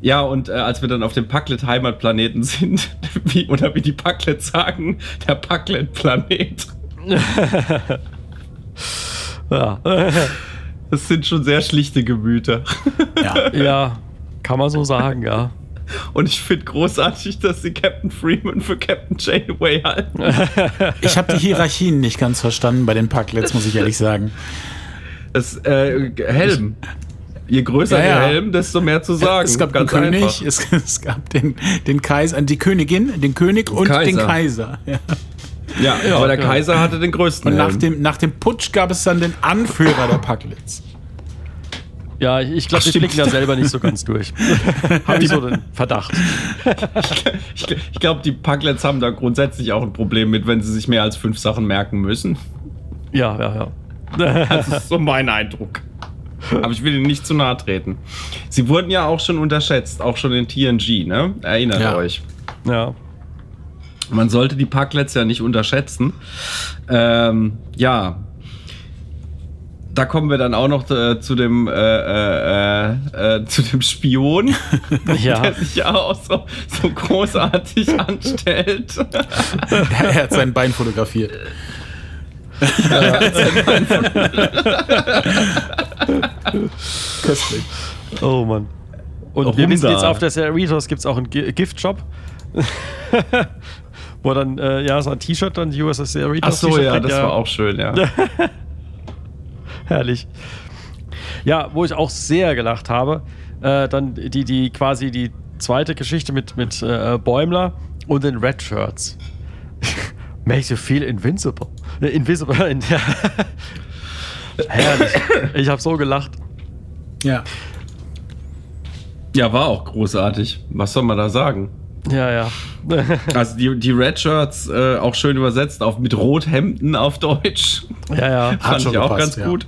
ja, und äh, als wir dann auf dem Packlet-Heimatplaneten sind, [LAUGHS] wie, oder wie die Packlets sagen, der Packlet-Planet. ja. Das sind schon sehr schlichte Gemüter. ja. [LAUGHS] ja, kann man so sagen, ja. Und ich finde großartig, dass sie Captain Freeman für Captain Janeway halten. Ich habe die Hierarchien nicht ganz verstanden bei den Packlets, muss ich ehrlich sagen. Das äh, Helm. Je größer Ja, ja. der Helm, desto mehr zu sagen. es gab Ganz den König, es, es gab den, den Kaiser, die Königin, den König und Kaiser. den Kaiser. Ja. Ja, Ja, aber der ja. Kaiser hatte den größten Und nach dem, nach dem Putsch gab es dann den Anführer der Packlets. Ja, ich, ich glaube, die blicken da selber nicht so ganz durch. [LAUGHS] Habe ich so den Verdacht. ich ich glaube, die Packlets haben da grundsätzlich auch ein Problem mit, wenn sie sich mehr als fünf Sachen merken müssen. Ja, ja, ja. Das ist so mein Eindruck. Aber ich will ihnen nicht zu nahe treten. Sie wurden ja auch schon unterschätzt, auch schon in TNG, ne? Erinnert Ja. euch. ja. Man sollte die Parklets ja nicht unterschätzen. Ähm, ja. Da kommen wir dann auch noch äh, zu dem äh, äh, äh, zu dem Spion, [LAUGHS] Ja. der sich ja auch so, so großartig [LAUGHS] anstellt. er hat sein Bein fotografiert. Köstlich. Oh Mann. Und Warum wir wissen da? jetzt auf der Cerritos gibt es auch einen Gi- Gift-Shop. [LAUGHS] Wo dann, äh, ja, so ein T-Shirt dann, die USS Cerritos Ach so, ja, bringt, das war auch schön, ja. [LAUGHS] Herrlich. Ja, wo ich auch sehr gelacht habe, äh, dann die, die quasi die zweite Geschichte mit, mit äh, Bäumler und den Red Shirts. [LAUGHS] Makes you feel invincible. Äh, invisible. [LAUGHS] In, ja. Herrlich. Ich habe so gelacht. Ja. Ja, war auch großartig. Was soll man da sagen? Ja, ja. [LAUGHS] Also die, die Red Shirts äh, auch schön übersetzt auf mit Rothemden auf Deutsch. ja, ja. Fand schon ich auch gepasst, ganz ja. gut.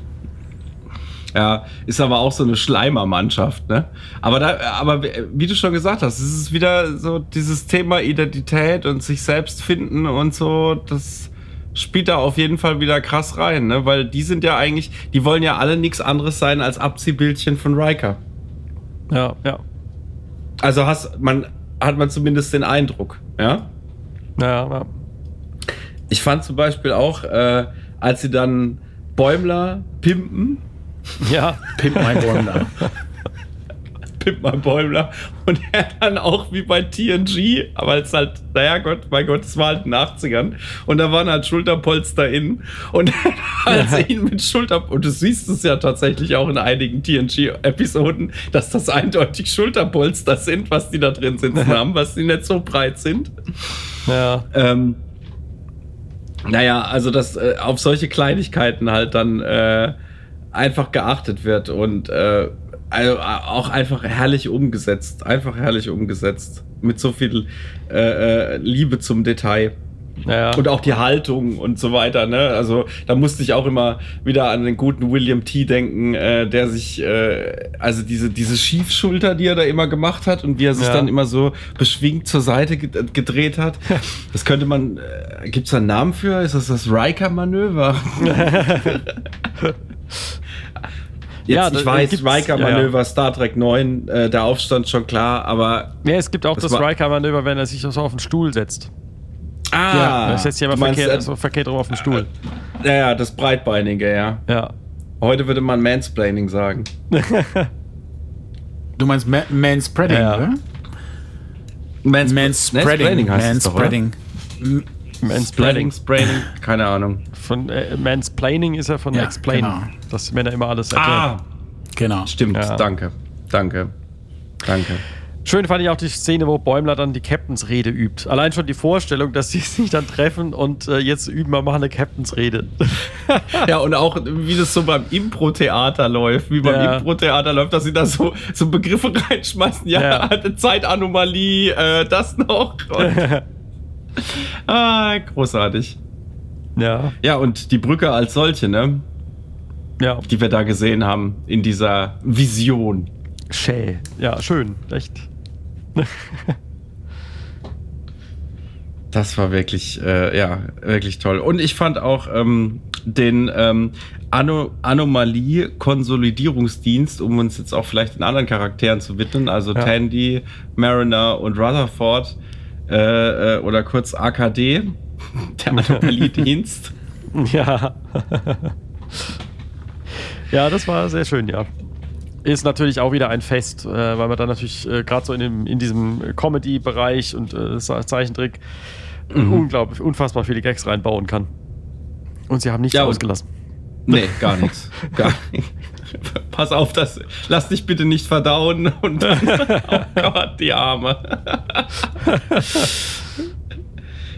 Ja, ist aber auch so eine Schleimermannschaft, ne? Aber da, aber wie du schon gesagt hast, es ist wieder so dieses Thema Identität und sich selbst finden und so, das spielt da auf jeden Fall wieder krass rein, ne? Weil die sind ja eigentlich, die wollen ja alle nichts anderes sein als Abziehbildchen von Riker. Ja, ja. Also hast man, hat man zumindest den Eindruck, ja? Ja, ja. Ich fand zum Beispiel auch, äh, als sie dann Bäumler pimpen, Ja, Pimp mein Bäumler. [LAUGHS] Pimp mein Bäumler. Und er dann auch wie bei TNG, aber es halt, naja Gott, mein Gott, es war halt in den 80ern und da waren halt Schulterpolster in. Und [LAUGHS] als er ihn mit Schulter und du siehst es ja tatsächlich auch in einigen TNG-Episoden, dass das eindeutig Schulterpolster sind, was die da drin sitzen haben, was die nicht so breit sind. ja. Ähm, naja, also dass äh, auf solche Kleinigkeiten halt dann äh, einfach geachtet wird. Und äh, also auch einfach herrlich umgesetzt. Einfach herrlich umgesetzt. Mit so viel äh, äh, Liebe zum Detail. ja. Und auch die Haltung und so weiter, ne? Also da musste ich auch immer wieder an den guten William T. denken, äh, der sich, äh, also diese, diese Schiefschulter, die er da immer gemacht hat und wie er sich Ja. dann immer so beschwingt zur Seite ge gedreht hat. [LAUGHS] Das könnte man, äh, gibt's da einen Namen für? Ist das das Riker-Manöver? [LAUGHS] [LAUGHS] Jetzt, Ja, ich weiß, Riker-Manöver, Star Trek 9, äh, der Aufstand schon klar, aber ja, es gibt auch Das das, Riker-Manöver, wenn er sich so auf den Stuhl setzt. ah, er setzt sich aber meinst, verkehrt, äh, so verkehrt rum auf den Stuhl. ja, ja, das Breitbeinige, ja. Ja. Heute würde man Mansplaining sagen. Du meinst Ma Manspreading, Ja. oder? Mans Manspreading. heißt es doch, oder? Mansplaining. Spraining, keine Ahnung. Von äh, Mansplaining ist er von Ja, Explain. genau. Dass Männer immer alles erklären. Ah, Genau. stimmt, Ja. danke. Danke. Danke. Schön fand ich auch die Szene, wo Bäumler dann die Captains Rede übt. Allein schon die Vorstellung, dass sie [LAUGHS] sich dann treffen und äh, jetzt üben wir machen eine Captains Rede. Ja, und auch wie das so beim Impro-Theater läuft, wie beim Ja. Impro-Theater läuft, dass sie da so, so Begriffe [LAUGHS] reinschmeißen. Ja, Ja. eine [LAUGHS] Zeitanomalie, äh, das noch. Ah, großartig. ja, Ja, und die Brücke als solche, ne, ja, die wir da gesehen haben in dieser Vision. schä. Ja, schön, echt. Das war wirklich, äh, ja, wirklich toll. Und ich fand auch ähm, den ähm, Ano Anomalie-Konsolidierungsdienst, um uns jetzt auch vielleicht den anderen Charakteren zu widmen, also Ja. Tandy, Mariner und Rutherford äh, äh, oder kurz AKD, der Anomalie-Dienst. [LAUGHS] Ja. ja, das war sehr schön, ja. Ist natürlich auch wieder ein Fest, äh, weil man dann natürlich äh, gerade so in, dem, in diesem Comedy-Bereich und äh, Ze- Zeichentrick unglaublich, unfassbar viele Gags reinbauen kann. Und sie haben nichts Ja, ausgelassen. Nee, gar nichts. Gar nichts. [LAUGHS] [LAUGHS] [LAUGHS] Pass auf, das, lass dich bitte nicht verdauen und [LAUGHS] oh Gott, die Arme.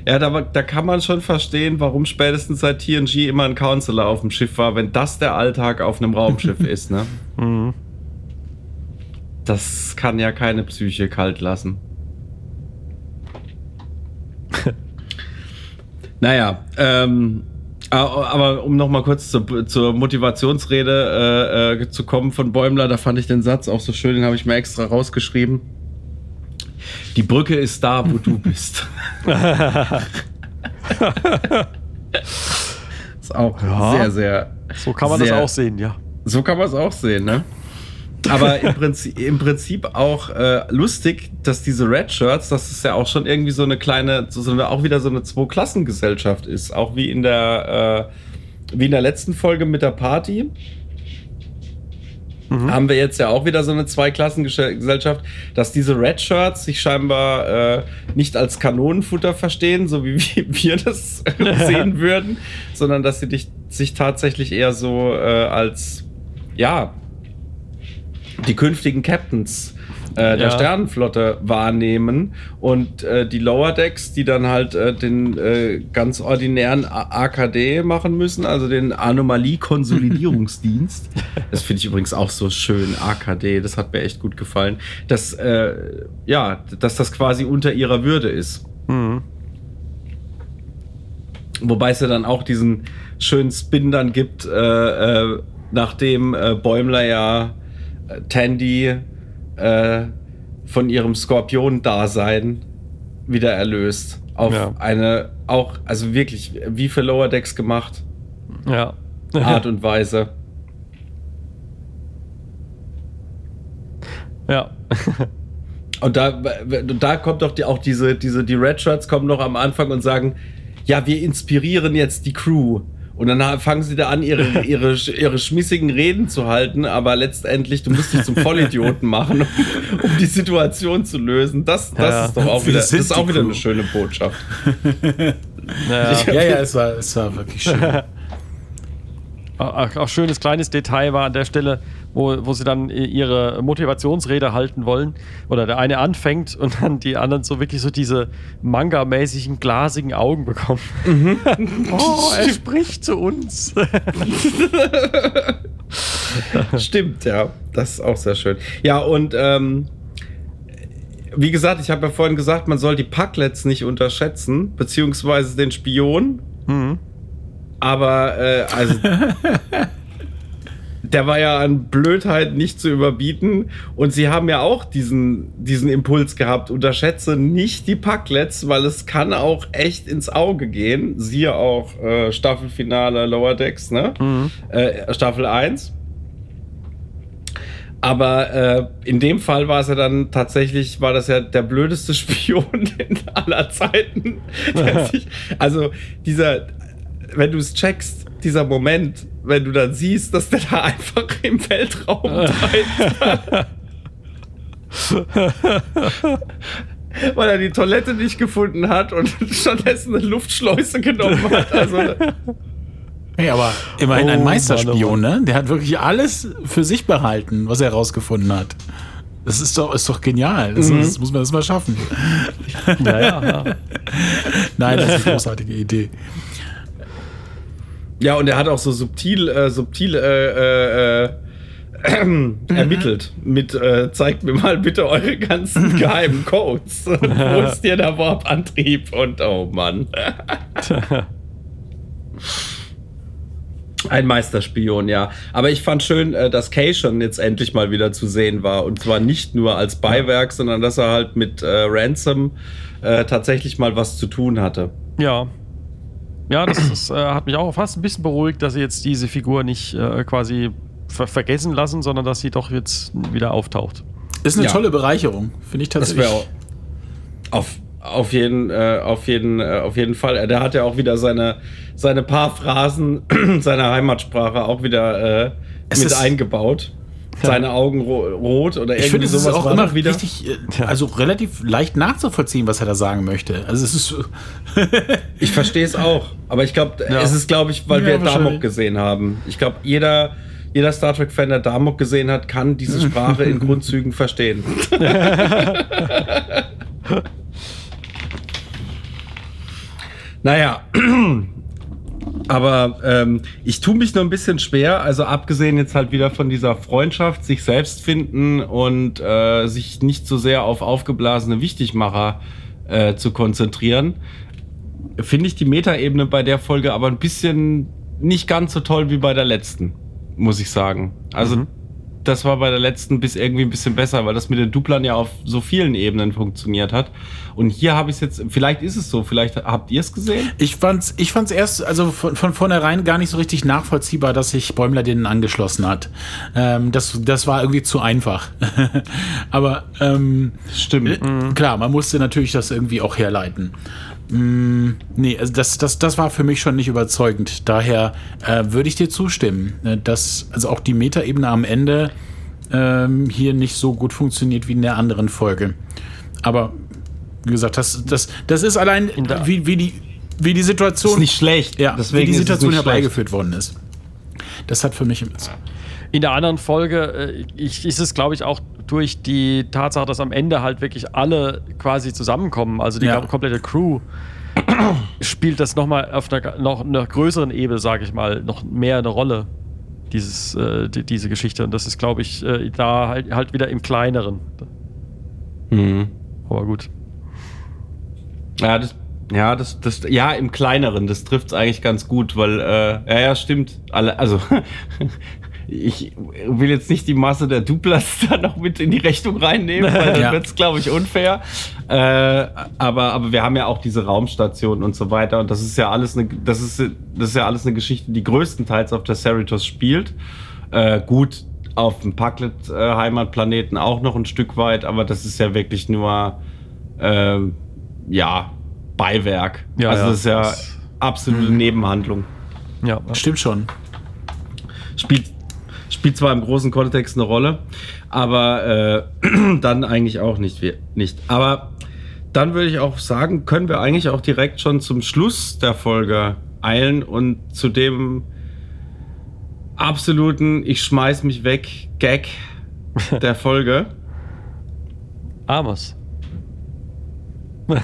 Ja, da, da kann man schon verstehen, warum spätestens seit TNG immer ein Counselor auf dem Schiff war, wenn das der Alltag auf einem Raumschiff ist, ne? Mhm. Das kann ja keine Psyche kalt lassen. [LAUGHS] naja, ähm, aber um noch mal kurz zur, zur Motivationsrede äh, äh, zu kommen von Bäumler, da fand ich den Satz auch so schön, den habe ich mir extra rausgeschrieben. Die Brücke ist da, wo du [LAUGHS] bist. [LAUGHS] ist auch Ja. sehr, sehr. So kann man sehr, das auch sehen, ja. So kann man es auch sehen, ne? Aber im Prinzip, im Prinzip auch äh, lustig, dass diese Red Shirts, dass es ja auch schon irgendwie so eine kleine, so, eine, auch wieder so eine Zwei-Klassengesellschaft ist. Auch wie in der, äh, wie in der letzten Folge mit der Party. Haben wir jetzt ja auch wieder so eine Zweiklassengesellschaft, dass diese Red Shirts sich scheinbar äh, nicht als Kanonenfutter verstehen, so wie wir- [LAUGHS] wir das [LAUGHS] sehen würden, sondern dass sie dich, sich tatsächlich eher so äh, als, ja, die künftigen Captains äh, der Ja. Sternenflotte wahrnehmen und äh, die Lower Decks, die dann halt äh, den äh, ganz ordinären A AKD machen müssen, also den Anomalie-Konsolidierungsdienst. [LAUGHS] das finde ich übrigens auch so schön, AKD, das hat mir echt gut gefallen, dass, äh, ja, dass das quasi unter ihrer Würde ist. Mhm. Wobei es ja dann auch diesen schönen Spin dann gibt, äh, nachdem Bäumler ja Tandy äh, von ihrem Skorpion-Dasein wieder erlöst. Auf Ja. eine auch, also wirklich, wie für Lower Decks gemacht, Ja. [LAUGHS] Art und Weise. ja. Und da, da kommt doch die, auch diese, diese, die Red Shirts kommen noch am Anfang und sagen, ja, wir inspirieren jetzt die Crew. Und dann fangen sie da an, ihre, ihre, ihre schmissigen Reden zu halten, aber letztendlich, du musst dich zum Vollidioten machen, um, um die Situation zu lösen. Das, das Ja. ist doch auch wieder, das ist auch wieder eine schöne Botschaft. ja. [LAUGHS] Ich- Ja, ja, es war, es war wirklich schön. [LAUGHS] Auch, auch schönes kleines Detail war an der Stelle, wo, wo sie dann ihre Motivationsrede halten wollen. Oder der eine anfängt und dann die anderen so wirklich so diese Manga-mäßigen glasigen Augen bekommen. [LAUGHS] oh, er [LAUGHS] spricht zu uns. [LAUGHS] Stimmt, ja. Das ist auch sehr schön. Ja, und ähm, wie gesagt, ich habe ja vorhin gesagt, man soll die Packlets nicht unterschätzen, beziehungsweise den Spion. Mhm. Aber äh, also der war ja an Blödheit nicht zu überbieten. Und sie haben ja auch diesen, diesen Impuls gehabt. Unterschätze nicht die Packlets, weil es kann auch echt ins Auge gehen. Siehe auch äh, Staffelfinale Lower Decks, ne? Äh, Staffel 1. Aber äh, in dem Fall war es ja dann tatsächlich, war das ja der blödeste [LAUGHS] Spion in aller Zeiten. [LAUGHS] Der sich, also dieser, wenn du es checkst, dieser Moment, wenn du dann siehst, dass der da einfach im Weltraum treibt. [LAUGHS] Weil er die Toilette nicht gefunden hat und [LAUGHS] stattdessen eine Luftschleuse genommen hat. Also, Hey, aber immerhin Oh ein Meisterspion, ne? Der hat wirklich alles für sich behalten, was er herausgefunden hat. Das ist doch, ist doch genial. Das, das muss man das mal schaffen. Ja, ja, ja. [LAUGHS] Nein, das ist eine großartige Idee. Ja, und er hat auch so subtil, äh, subtil äh, äh, äh, [CLEARS THROAT] ermittelt mit äh, zeigt mir mal bitte eure ganzen [LAUGHS] geheimen Codes. [LAUGHS] Wo [LAUGHS] ist hier der Warp-Antrieb? Und oh Mann. Ein Meisterspion, ja. Aber ich fand schön, äh, dass Kay schon jetzt endlich mal wieder zu sehen war. Und zwar nicht nur als Beiwerk, sondern dass er halt mit äh, Ransom äh, tatsächlich mal was zu tun hatte. Ja. Ja, das, ist, äh, hat mich auch fast ein bisschen beruhigt, dass sie jetzt diese Figur nicht äh, quasi ver vergessen lassen, sondern dass sie doch jetzt wieder auftaucht. Ist eine Ja. tolle Bereicherung, finde ich Das tatsächlich. wäre auf, auf, jeden, äh, auf, jeden, äh, auf jeden Fall. Der hat ja auch wieder seine, seine paar Phrasen [CLEARS THROAT] seiner Heimatsprache auch wieder äh, mit ist- eingebaut. [LAUGHS] Seine Augen ro rot oder ich irgendwie finde, es ist sowas auch immer noch wieder. richtig, äh, also relativ leicht nachzuvollziehen, was er da sagen möchte. Also es ist, [LAUGHS] Ich verstehe es auch. Aber ich glaube, Ja. es ist, glaube ich, weil Ja, wir. Damok gesehen haben. Ich glaube, jeder, jeder Star Trek-Fan, der Damok gesehen hat, kann diese Sprache in [LAUGHS] Grundzügen verstehen. naja. Aber ähm, ich tue mich noch ein bisschen schwer, also abgesehen jetzt halt wieder von dieser Freundschaft, sich selbst finden und äh, sich nicht so sehr auf aufgeblasene Wichtigmacher äh, zu konzentrieren, finde ich die Metaebene bei der Folge aber ein bisschen nicht ganz so toll wie bei der letzten, muss ich sagen. Also das war bei der letzten bis irgendwie ein bisschen besser, weil das mit den Duplern ja auf so vielen Ebenen funktioniert hat. Und hier habe ich es jetzt, vielleicht ist es so, vielleicht habt ihr es gesehen? Ich fand's, ich fand's erst, also von, von vornherein gar nicht so richtig nachvollziehbar, dass sich Bäumler denen angeschlossen hat. Ähm, das, das war irgendwie zu einfach. [LAUGHS] Aber ähm, Stimmt. äh, klar, man musste natürlich das irgendwie auch herleiten. Mm, nee, also das, das, das war für mich schon nicht überzeugend. Daher äh, würde ich dir zustimmen, äh, dass also auch die Metaebene am Ende ähm, hier nicht so gut funktioniert wie in der anderen Folge. Aber wie gesagt, das, das, das ist allein, wie, wie, die, wie die Situation, Ist nicht schlecht. ja, Deswegen wie die Situation nicht schlecht. herbeigeführt worden ist. Das hat für mich In der anderen Folge äh, ich, ist es, glaube ich, auch durch die Tatsache, dass am Ende halt wirklich alle quasi zusammenkommen, also die Ja. komplette Crew, [CLEARS THROAT] spielt das nochmal auf einer, noch einer größeren Ebene, sage ich mal, noch mehr eine Rolle, dieses, äh, die, diese Geschichte. Und das ist, glaube ich, äh, da halt, halt wieder im Kleineren. Mhm. Aber gut. Ja, das, ja, das, das, ja, im Kleineren, das trifft es eigentlich ganz gut, weil, äh, ja, ja, stimmt. Alle, also, [LAUGHS] ich will jetzt nicht die Masse der Duplas [LAUGHS] da noch mit in die Rechnung reinnehmen, weil dann [LAUGHS] Ja. wird es, glaube ich, unfair. Äh, aber, aber wir haben ja auch diese Raumstation und so weiter und das ist ja alles eine, das ist, das ist ja alles eine Geschichte, die größtenteils auf der Cerritos spielt. Äh, gut, auf dem Paklet-Heimatplaneten auch noch ein Stück weit, aber das ist ja wirklich nur, ähm, ja, Beiwerk. Ja, also ja, das ist ja absolute Nebenhandlung. Ja, Stimmt schon. Spielt, spielt zwar im großen Kontext eine Rolle, aber äh, [CLEARS THROAT] dann eigentlich auch nicht, nicht. Aber dann würde ich auch sagen, können wir eigentlich auch direkt schon zum Schluss der Folge eilen und zu dem absoluten Ich schmeiß mich weg Gag [LAUGHS] der Folge. Amos. [LAUGHS]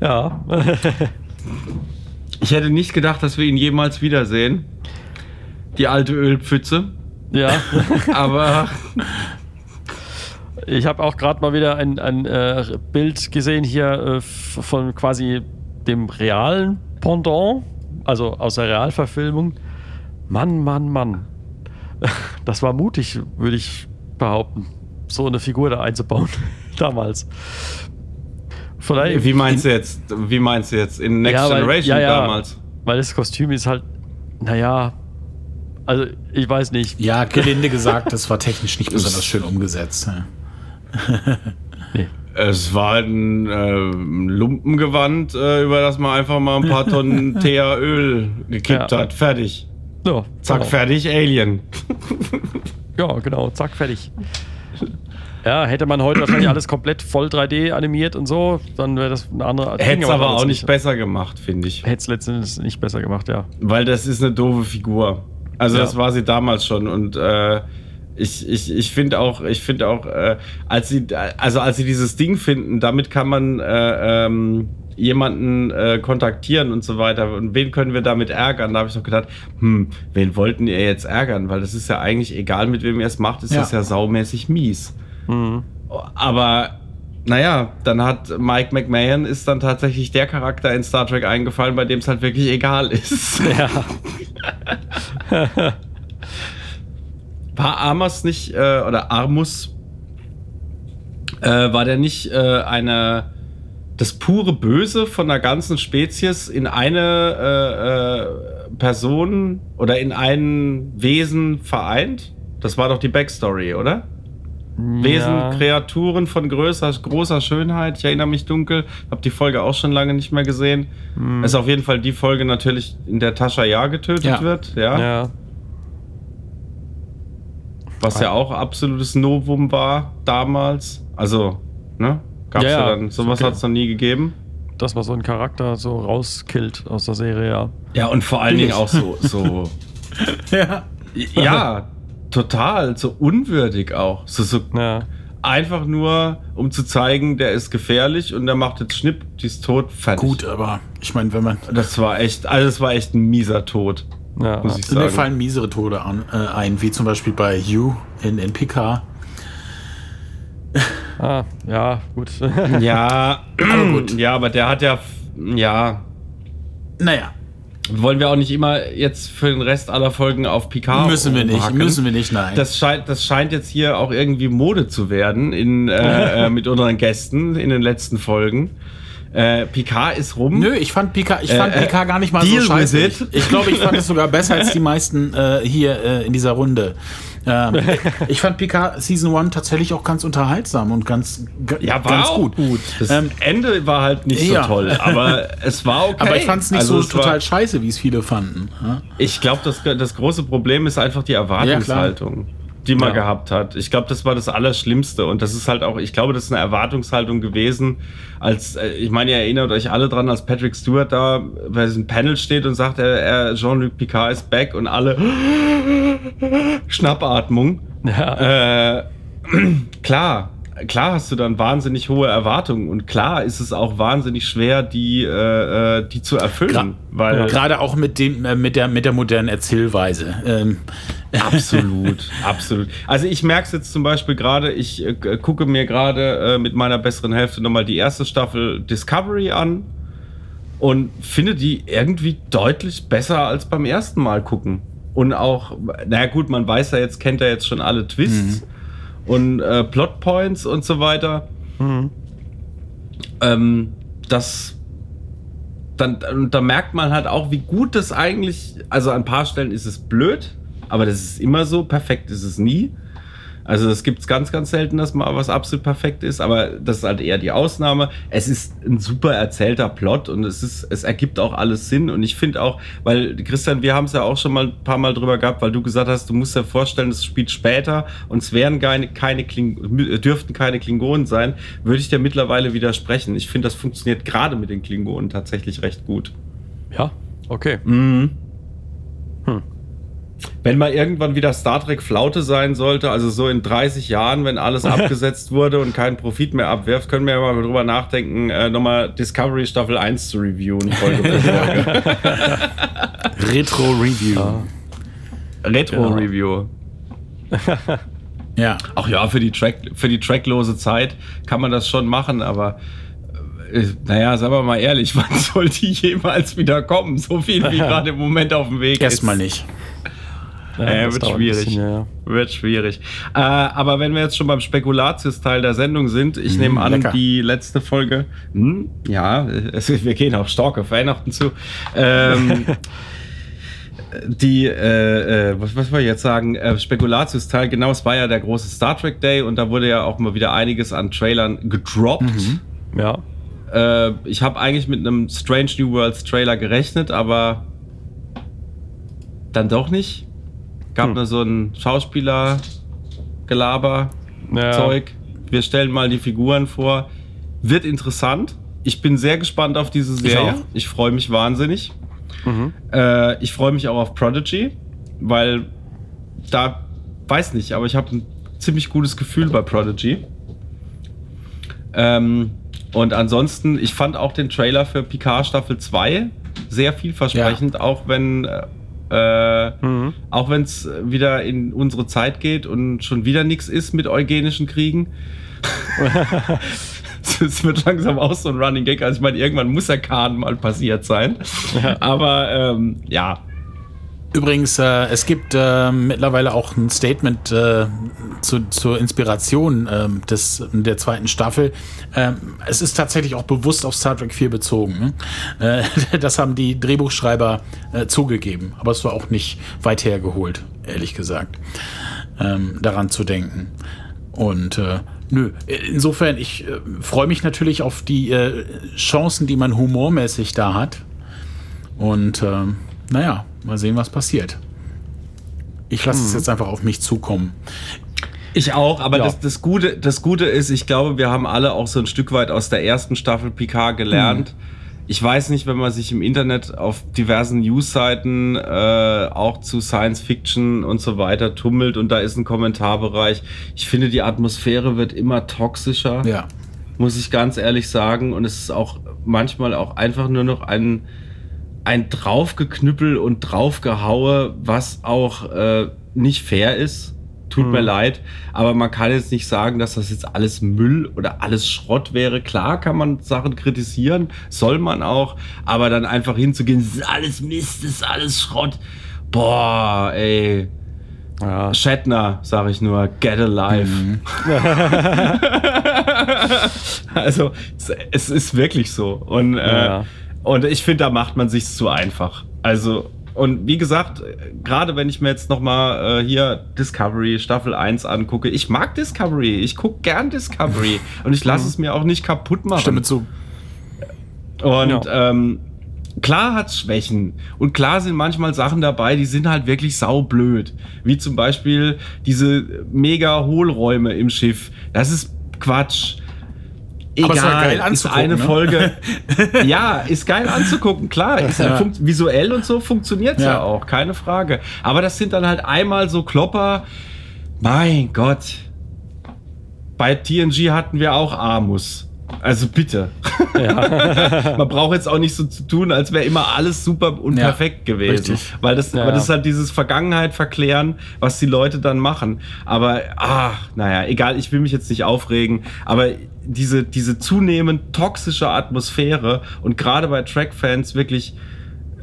ja. [LAUGHS] Ich hätte nicht gedacht, dass wir ihn jemals wiedersehen. Die alte Ölpfütze. ja. [LAUGHS] Aber Ich habe auch gerade mal wieder ein, ein äh, Bild gesehen hier äh, von quasi dem realen Pendant, also aus der Realverfilmung. Mann, Mann, Mann. [LAUGHS] Das war mutig, würde ich behaupten, so eine Figur da einzubauen. [LAUGHS] Damals. Vielleicht, wie meinst du jetzt? Wie meinst du jetzt? In Next Ja, weil- Generation ja, ja. damals? Weil das Kostüm ist halt, naja, also ich weiß nicht. Ja, gelinde gesagt, das war technisch nicht [LAUGHS] besonders schön umgesetzt. Nee. Es war halt ein äh, Lumpengewand, äh, über das man einfach mal ein paar Tonnen [LAUGHS] Teer Öl gekippt Ja. hat. Fertig. Ja, Zack, genau. fertig, Alien. Ja, genau, zack, fertig. Ja, hätte man heute wahrscheinlich alles komplett voll 3D animiert und so, dann wäre das eine andere Ding, Hätte es aber auch nicht besser gemacht, finde ich. Hätte es letztendlich nicht besser gemacht, ja. Weil das ist eine doofe Figur. Also Ja. das war sie damals schon und äh, ich, ich, ich finde auch, ich finde auch, äh, als sie, also als sie dieses Ding finden, damit kann man äh, ähm, jemanden äh, kontaktieren und so weiter. Und wen können wir damit ärgern? Da habe ich doch gedacht, hm, wen wollten ihr jetzt ärgern? Weil das ist ja eigentlich egal, mit wem ihr es macht, ist Ja. das ja saumäßig mies. Mhm. Aber naja, dann hat Mike McMahon ist dann tatsächlich der Charakter in Star Trek eingefallen, bei dem es halt wirklich egal ist. [LAUGHS] Ja. [LAUGHS] War Amos nicht, äh, oder Armus, äh, war der nicht äh, eine, das pure Böse von der ganzen Spezies in eine äh, äh, Person oder in ein Wesen vereint? Das war doch die Backstory, oder? Wesen, ja. Kreaturen von größer, großer Schönheit. Ich erinnere mich dunkel. Habe die Folge auch schon lange nicht mehr gesehen. Hm. Ist auf jeden Fall die Folge natürlich, in der Tascha Ja getötet Ja. wird. Ja. Ja. Was ja auch absolutes Novum war damals. Also, ne? Gab's ja, Ja, dann. Sowas Okay. hat es noch nie gegeben. Dass man so einen Charakter so rauskillt aus der Serie, ja. Ja, und vor allen [LAUGHS] Dingen auch so, so. Ja. ja, total. So unwürdig auch. So, so Ja. einfach nur, um zu zeigen, der ist gefährlich und der macht jetzt Schnipp, die ist tot, fertig. Gut, aber ich meine, wenn man. Das war echt, also das war echt ein mieser Tod, ja. muss ich Mir sagen. fallen miesere Tode an, äh, ein, wie zum Beispiel bei You in, in Picard. Ah, ja, gut. Ja, Aber gut. ja, aber der hat ja, ja, Naja. Wollen wir auch nicht immer jetzt für den Rest aller Folgen auf Picard müssen wir nicht, rumhacken. müssen wir nicht, nein. Das scheint, das scheint jetzt hier auch irgendwie Mode zu werden in, äh, [LAUGHS] äh, mit unseren Gästen in den letzten Folgen. Äh, Picard ist rum. Nö, ich fand Picard, ich fand Äh, äh, Picard gar nicht mal so scheiße. Ich glaube, ich fand es sogar besser als die meisten äh, hier äh, in dieser Runde. Ähm, [LAUGHS] ich fand Picard Season 1 tatsächlich auch ganz unterhaltsam und ganz, Ja, war ganz auch gut. gut. Das Ähm, Ende war halt nicht ja. so toll, aber es war okay. [LAUGHS] Aber ich fand es nicht Also so es total scheiße, wie es viele fanden. Ja? Ich glaube, das, das große Problem ist einfach die Erwartungshaltung, die man Ja. gehabt hat. Ich glaube, das war das Allerschlimmste. Und das ist halt auch, ich glaube, das ist eine Erwartungshaltung gewesen, als, äh, ich meine, ihr erinnert euch alle dran, als Patrick Stewart da bei diesem Panel steht und sagt, er, er Jean-Luc Picard ist back und alle [GASPS] Schnappatmung. Ja. Äh, [CLEARS THROAT] klar, klar hast du dann wahnsinnig hohe Erwartungen und klar ist es auch wahnsinnig schwer, die, äh, äh, die zu erfüllen. Gra- weil Gerade auch mit, dem, äh, mit, der, mit der modernen Erzählweise. Ähm, [LAUGHS] Absolut, absolut. Also ich merke es jetzt zum Beispiel gerade, ich äh, gucke mir gerade äh, mit meiner besseren Hälfte nochmal die erste Staffel Discovery an und finde die irgendwie deutlich besser als beim ersten Mal gucken. Und auch, naja gut, man weiß ja jetzt, kennt ja jetzt schon alle Twists und äh, Plotpoints und so weiter. Ähm, das dann, da merkt man halt auch, wie gut das eigentlich, also an ein paar Stellen ist es blöd, aber das ist immer so, perfekt ist es nie. Also das gibt es ganz, ganz selten, dass mal was absolut perfekt ist, aber das ist halt eher die Ausnahme. Es ist ein super erzählter Plot und es ist, es ergibt auch alles Sinn. Und ich finde auch, weil Christian, wir haben es ja auch schon mal ein paar Mal drüber gehabt, weil du gesagt hast, du musst dir vorstellen, es spielt später und es wären keine, keine Kling dürften keine Klingonen sein, würde ich dir mittlerweile widersprechen. Ich finde, das funktioniert gerade mit den Klingonen tatsächlich recht gut. Ja, okay. Mhm. Wenn mal irgendwann wieder Star Trek Flaute sein sollte, also so in 30 Jahren, wenn alles [LAUGHS] abgesetzt wurde und keinen Profit mehr abwirft, können wir ja mal drüber nachdenken, äh, nochmal Discovery Staffel 1 zu reviewen, Folge für Folge. [LAUGHS] Retro-Review. Retro-Review. Ja. Ach ja, für die, Track, für die tracklose Zeit kann man das schon machen, aber äh, naja, sagen wir mal ehrlich, [LAUGHS] wann soll die jemals wieder kommen? So viel wie gerade im Moment auf dem Weg Erstmal ist. nicht. Ja, das wird schwierig. bisschen, ja, ja. Wird schwierig. Äh, aber wenn wir jetzt schon beim Spekulatius-Teil der Sendung sind, ich nehme an, lecker. die letzte Folge, hm, ja, es, wir gehen auch stark auf Weihnachten zu. Ähm, [LAUGHS] die, äh, äh, was, was wollte ich jetzt sagen, äh, Spekulatius-Teil, genau, es war ja der große Star Trek Day und da wurde ja auch mal wieder einiges an Trailern gedroppt. Ja. Äh, ich habe eigentlich mit einem Strange New Worlds Trailer gerechnet, aber dann doch nicht. Gab Hm. nur so ein Schauspieler-Gelaber, Ja. Zeug. Wir stellen mal die Figuren vor. Wird interessant. Ich bin sehr gespannt auf diese Serie. auch. Ich, freue mich wahnsinnig. Mhm. Äh, ich freue mich auch auf Prodigy, weil da weiß nicht, aber ich habe ein ziemlich gutes Gefühl bei Prodigy. Ähm, und ansonsten, ich fand auch den Trailer für Picard Staffel 2 sehr vielversprechend, auch wenn äh, Mhm. auch wenn es wieder in unsere Zeit geht und schon wieder nichts ist mit eugenischen Kriegen. [LAUGHS] Es wird langsam auch so ein Running Gag. Also ich meine, irgendwann muss der Kahn mal passiert sein. Aber ähm, ja, Übrigens, äh, es gibt äh, mittlerweile auch ein Statement äh, zu, zur Inspiration ähm, des, der zweiten Staffel. Ähm, es ist tatsächlich auch bewusst auf Star Trek 4 bezogen. Ne? [LAUGHS] Äh, das haben die Drehbuchschreiber äh, zugegeben, aber es war auch nicht weit hergeholt, ehrlich gesagt, ähm, daran zu denken. Und äh, nö, insofern, ich äh, freue mich natürlich auf die äh, Chancen, die man humormäßig da hat. Und naja, mal sehen, was passiert. Ich lasse es jetzt einfach auf mich zukommen. Ich auch, aber Ja. das, das, Gute, das Gute ist, ich glaube, wir haben alle auch so ein Stück weit aus der ersten Staffel Picard gelernt. Ich weiß nicht, wenn man sich im Internet auf diversen Newsseiten äh, auch zu Science Fiction und so weiter tummelt und da ist ein Kommentarbereich. Ich finde, die Atmosphäre wird immer toxischer, Ja. muss ich ganz ehrlich sagen. Und es ist auch manchmal auch einfach nur noch ein, ein Draufgeknüppel und Draufgehaue, was auch äh, nicht fair ist. Tut mir leid, aber man kann jetzt nicht sagen, dass das jetzt alles Müll oder alles Schrott wäre. Klar kann man Sachen kritisieren, soll man auch, aber dann einfach hinzugehen, das ist alles Mist, das ist alles Schrott. Boah, ey. Ja. Shatner, sag ich nur, get alive. [LAUGHS] also, es, es ist wirklich so. Und, äh, Ja. Und ich finde, da macht man sich zu einfach. Also, und wie gesagt, gerade wenn ich mir jetzt nochmal äh, hier Discovery Staffel 1 angucke, ich mag Discovery, ich gucke gern Discovery [LAUGHS] und ich lasse es mir auch nicht kaputt machen. Stimme zu. Und ähm, klar hat Schwächen. Und klar sind manchmal Sachen dabei, die sind halt wirklich saublöd. Wie zum Beispiel diese mega Hohlräume im Schiff. Das ist Quatsch. Aber Egal, es war geil ist anzugucken, eine ne? Folge. [LAUGHS] ja, ist geil anzugucken, klar. Ist Ja. funkt- visuell und so funktioniert ja. Ja. auch, keine Frage. Aber das sind dann halt einmal so Klopper. Mein Gott. Bei TNG hatten wir auch Amus. Also bitte. [LAUGHS] Man braucht jetzt auch nicht so zu tun, als wäre immer alles super und Ja, perfekt gewesen. richtig. Weil das, Ja. weil das ist halt dieses Vergangenheit verklären, was die Leute dann machen. Aber, ah, naja, egal, ich will mich jetzt nicht aufregen, aber diese, diese zunehmend toxische Atmosphäre und gerade bei Track-Fans wirklich,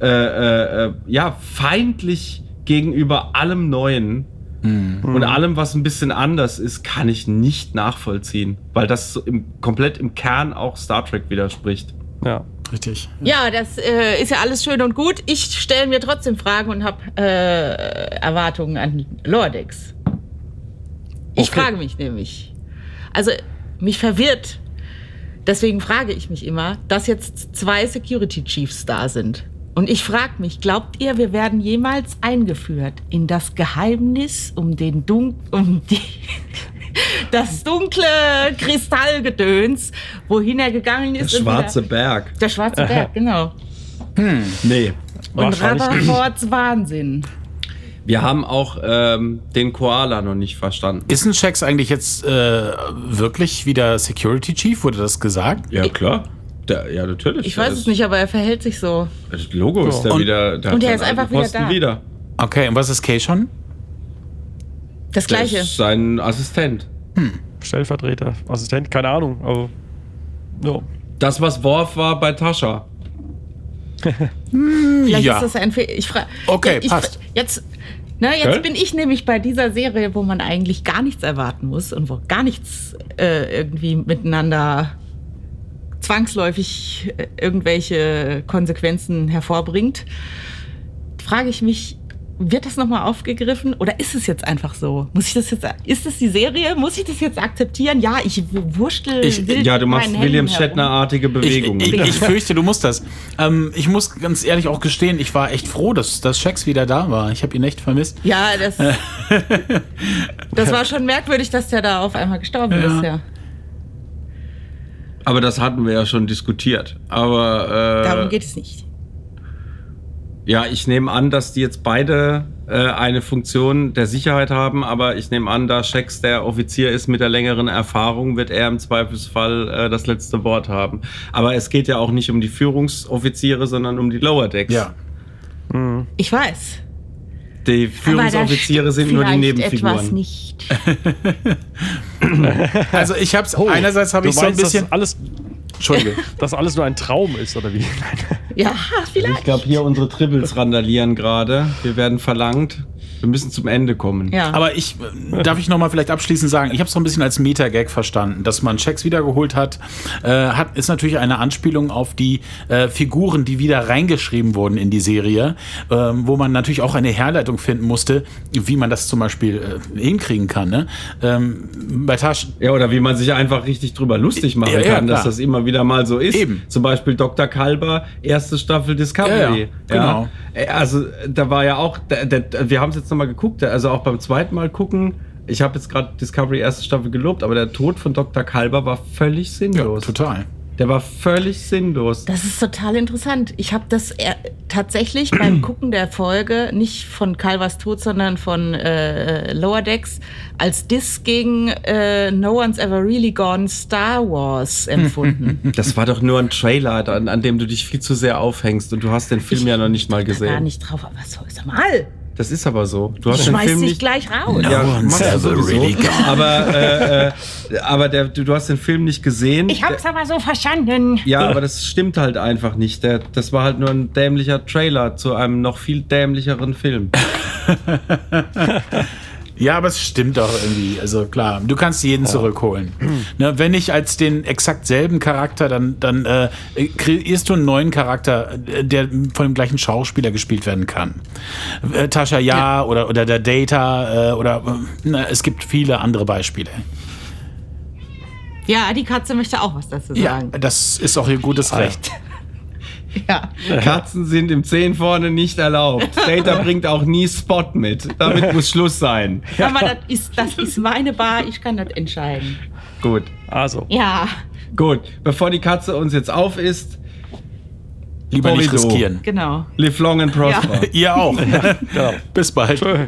äh, äh, äh, ja, feindlich gegenüber allem Neuen und allem, was ein bisschen anders ist, kann ich nicht nachvollziehen, weil das so im, komplett im Kern auch Star Trek widerspricht. Ja. Richtig. Ja, das äh, ist ja alles schön und gut. Ich stelle mir trotzdem Fragen und habe äh, Erwartungen an Lordex. Ich Okay. frage mich nämlich. Also, mich verwirrt. Deswegen frage ich mich immer, dass jetzt zwei Security Chiefs da sind. Und ich frage mich, glaubt ihr, wir werden jemals eingeführt in das Geheimnis um den Dun um die [LAUGHS] das dunkle Kristallgedöns, wohin er gegangen ist? Der schwarze wieder- Berg. Der schwarze Berg, [LAUGHS] genau. Nee. Und. Rutherfords [LAUGHS] Wahnsinn. Wir haben auch ähm, den Koala noch nicht verstanden. Ist ein Shax eigentlich jetzt äh, wirklich wieder Security Chief? Wurde das gesagt? Ja, klar. Der, ja, natürlich. Ich weiß es ist- nicht, aber er verhält sich so. Das Logo ist der Und- wieder. Der und seinen ist einfach wieder Posten da. wieder. Okay, und was ist Kay schon? Das Der gleiche. ist sein Assistent. Stellvertreter, Assistent, keine Ahnung. Aber, ja. Das, was Worf war bei Tascha. [LAUGHS] Vielleicht ja. ist das ein Fehler. Ich frage. Okay, ich, passt. Jetzt, na, jetzt Gell? bin ich nämlich bei dieser Serie, wo man eigentlich gar nichts erwarten muss und wo gar nichts äh, irgendwie miteinander zwangsläufig äh, irgendwelche Konsequenzen hervorbringt. Frage ich mich, wird das nochmal aufgegriffen oder ist es jetzt einfach so? Muss ich das jetzt, ist es die Serie? Muss ich das jetzt akzeptieren? Ja, ich wurschtel. Ich- Ja, du machst William. Shatner-artige Ich, Bewegungen. ich, ich [LAUGHS] fürchte, du musst das. Ähm, ich muss ganz ehrlich auch gestehen, ich war echt froh, dass, dass Shax wieder da war. Ich habe ihn echt vermisst. Ja, das, [LAUGHS] das war schon merkwürdig, dass der da auf einmal gestorben Ja. ist, ja. Aber das hatten wir ja schon diskutiert. Aber äh, Darum geht es nicht. Ja, ich nehme an, dass die jetzt beide äh, eine Funktion der Sicherheit haben, aber ich nehme an, da Shex der Offizier ist mit der längeren Erfahrung, wird er im Zweifelsfall äh, das letzte Wort haben. Aber es geht ja auch nicht um die Führungsoffiziere, sondern um die Lower Decks. Ja. Ich weiß. Die Führungsoffiziere sind nur die vielleicht etwas Nebenfiguren. nicht. [LAUGHS] [LAUGHS] Also ich habe Oh, einerseits habe ich so ein bisschen. Alles, Entschuldige. dass alles nur ein Traum ist, oder wie? Ja, Ich vielleicht. glaube, hier unsere Tribbles randalieren gerade. Wir werden verlangt. Wir müssen zum Ende kommen. Ja. Aber ich äh, darf ich noch mal vielleicht abschließend sagen, ich habe es so ein bisschen als Meta-Gag verstanden, dass man Checks wiedergeholt hat, äh, hat ist natürlich eine Anspielung auf die äh, Figuren, die wieder reingeschrieben wurden in die Serie, ähm, wo man natürlich auch eine Herleitung finden musste, wie man das zum Beispiel äh, hinkriegen kann. Ne? Ähm, bei Tasch Ja, oder wie man sich einfach richtig drüber lustig machen Ja, ja, kann, dass klar. das immer wieder mal so ist. Eben. Zum Beispiel Dr. Kalber, erste Staffel Discovery. Ja, ja, genau. Äh, Also da war ja auch, der, der, wir haben es jetzt nochmal geguckt, also auch beim zweiten Mal gucken, ich habe jetzt gerade Discovery erste Staffel gelobt, aber der Tod von Dr. Kalber war völlig sinnlos. total. Der war völlig sinnlos. Das ist total interessant. Ich habe das eher tatsächlich beim [CLEARS THROAT] Gucken der Folge nicht von Calvas Tod, sondern von äh, Lower Decks als Diss gegen äh, No One's Ever Really Gone Star Wars [LAUGHS] empfunden. Das war doch nur ein Trailer, an, an dem du dich viel zu sehr aufhängst und du hast den Film ja noch nicht mal Da gar gesehen. nicht drauf, aber so ist mal. Das ist aber so. Du hast den Schmeiß Film dich nicht. gleich raus. Ja, No one's mach ich ever sowieso. really. Aber, äh, äh, aber der, du, du hast den Film nicht gesehen. Ich hab's aber so verstanden. Ja, aber das stimmt halt einfach nicht. Der, das war halt nur ein dämlicher Trailer zu einem noch viel dämlicheren Film. [LAUGHS] Ja, aber es stimmt doch irgendwie. Also klar, du kannst jeden zurückholen. Ne, wenn nicht als den exakt selben Charakter, dann, dann äh, kreierst du einen neuen Charakter, äh, der von dem gleichen Schauspieler gespielt werden kann. Äh, Tasha Ja, Oder, oder der Data äh, oder äh, na, es gibt viele andere Beispiele. Ja, die Katze möchte auch was dazu Ja, sagen. das ist auch ihr gutes Recht. Ja. Katzen sind im Zehn vorne nicht erlaubt. Data [LAUGHS] bringt auch nie Spot mit. Damit [LAUGHS] muss Schluss sein. Aber das ist, das ist meine Bar, ich kann das entscheiden. Gut. Also, Ja, Gut. Bevor die Katze uns jetzt auf ist, Lieber nicht riskieren. genau. live long and prosper. [LAUGHS] Ihr auch. Bis bald. tschö.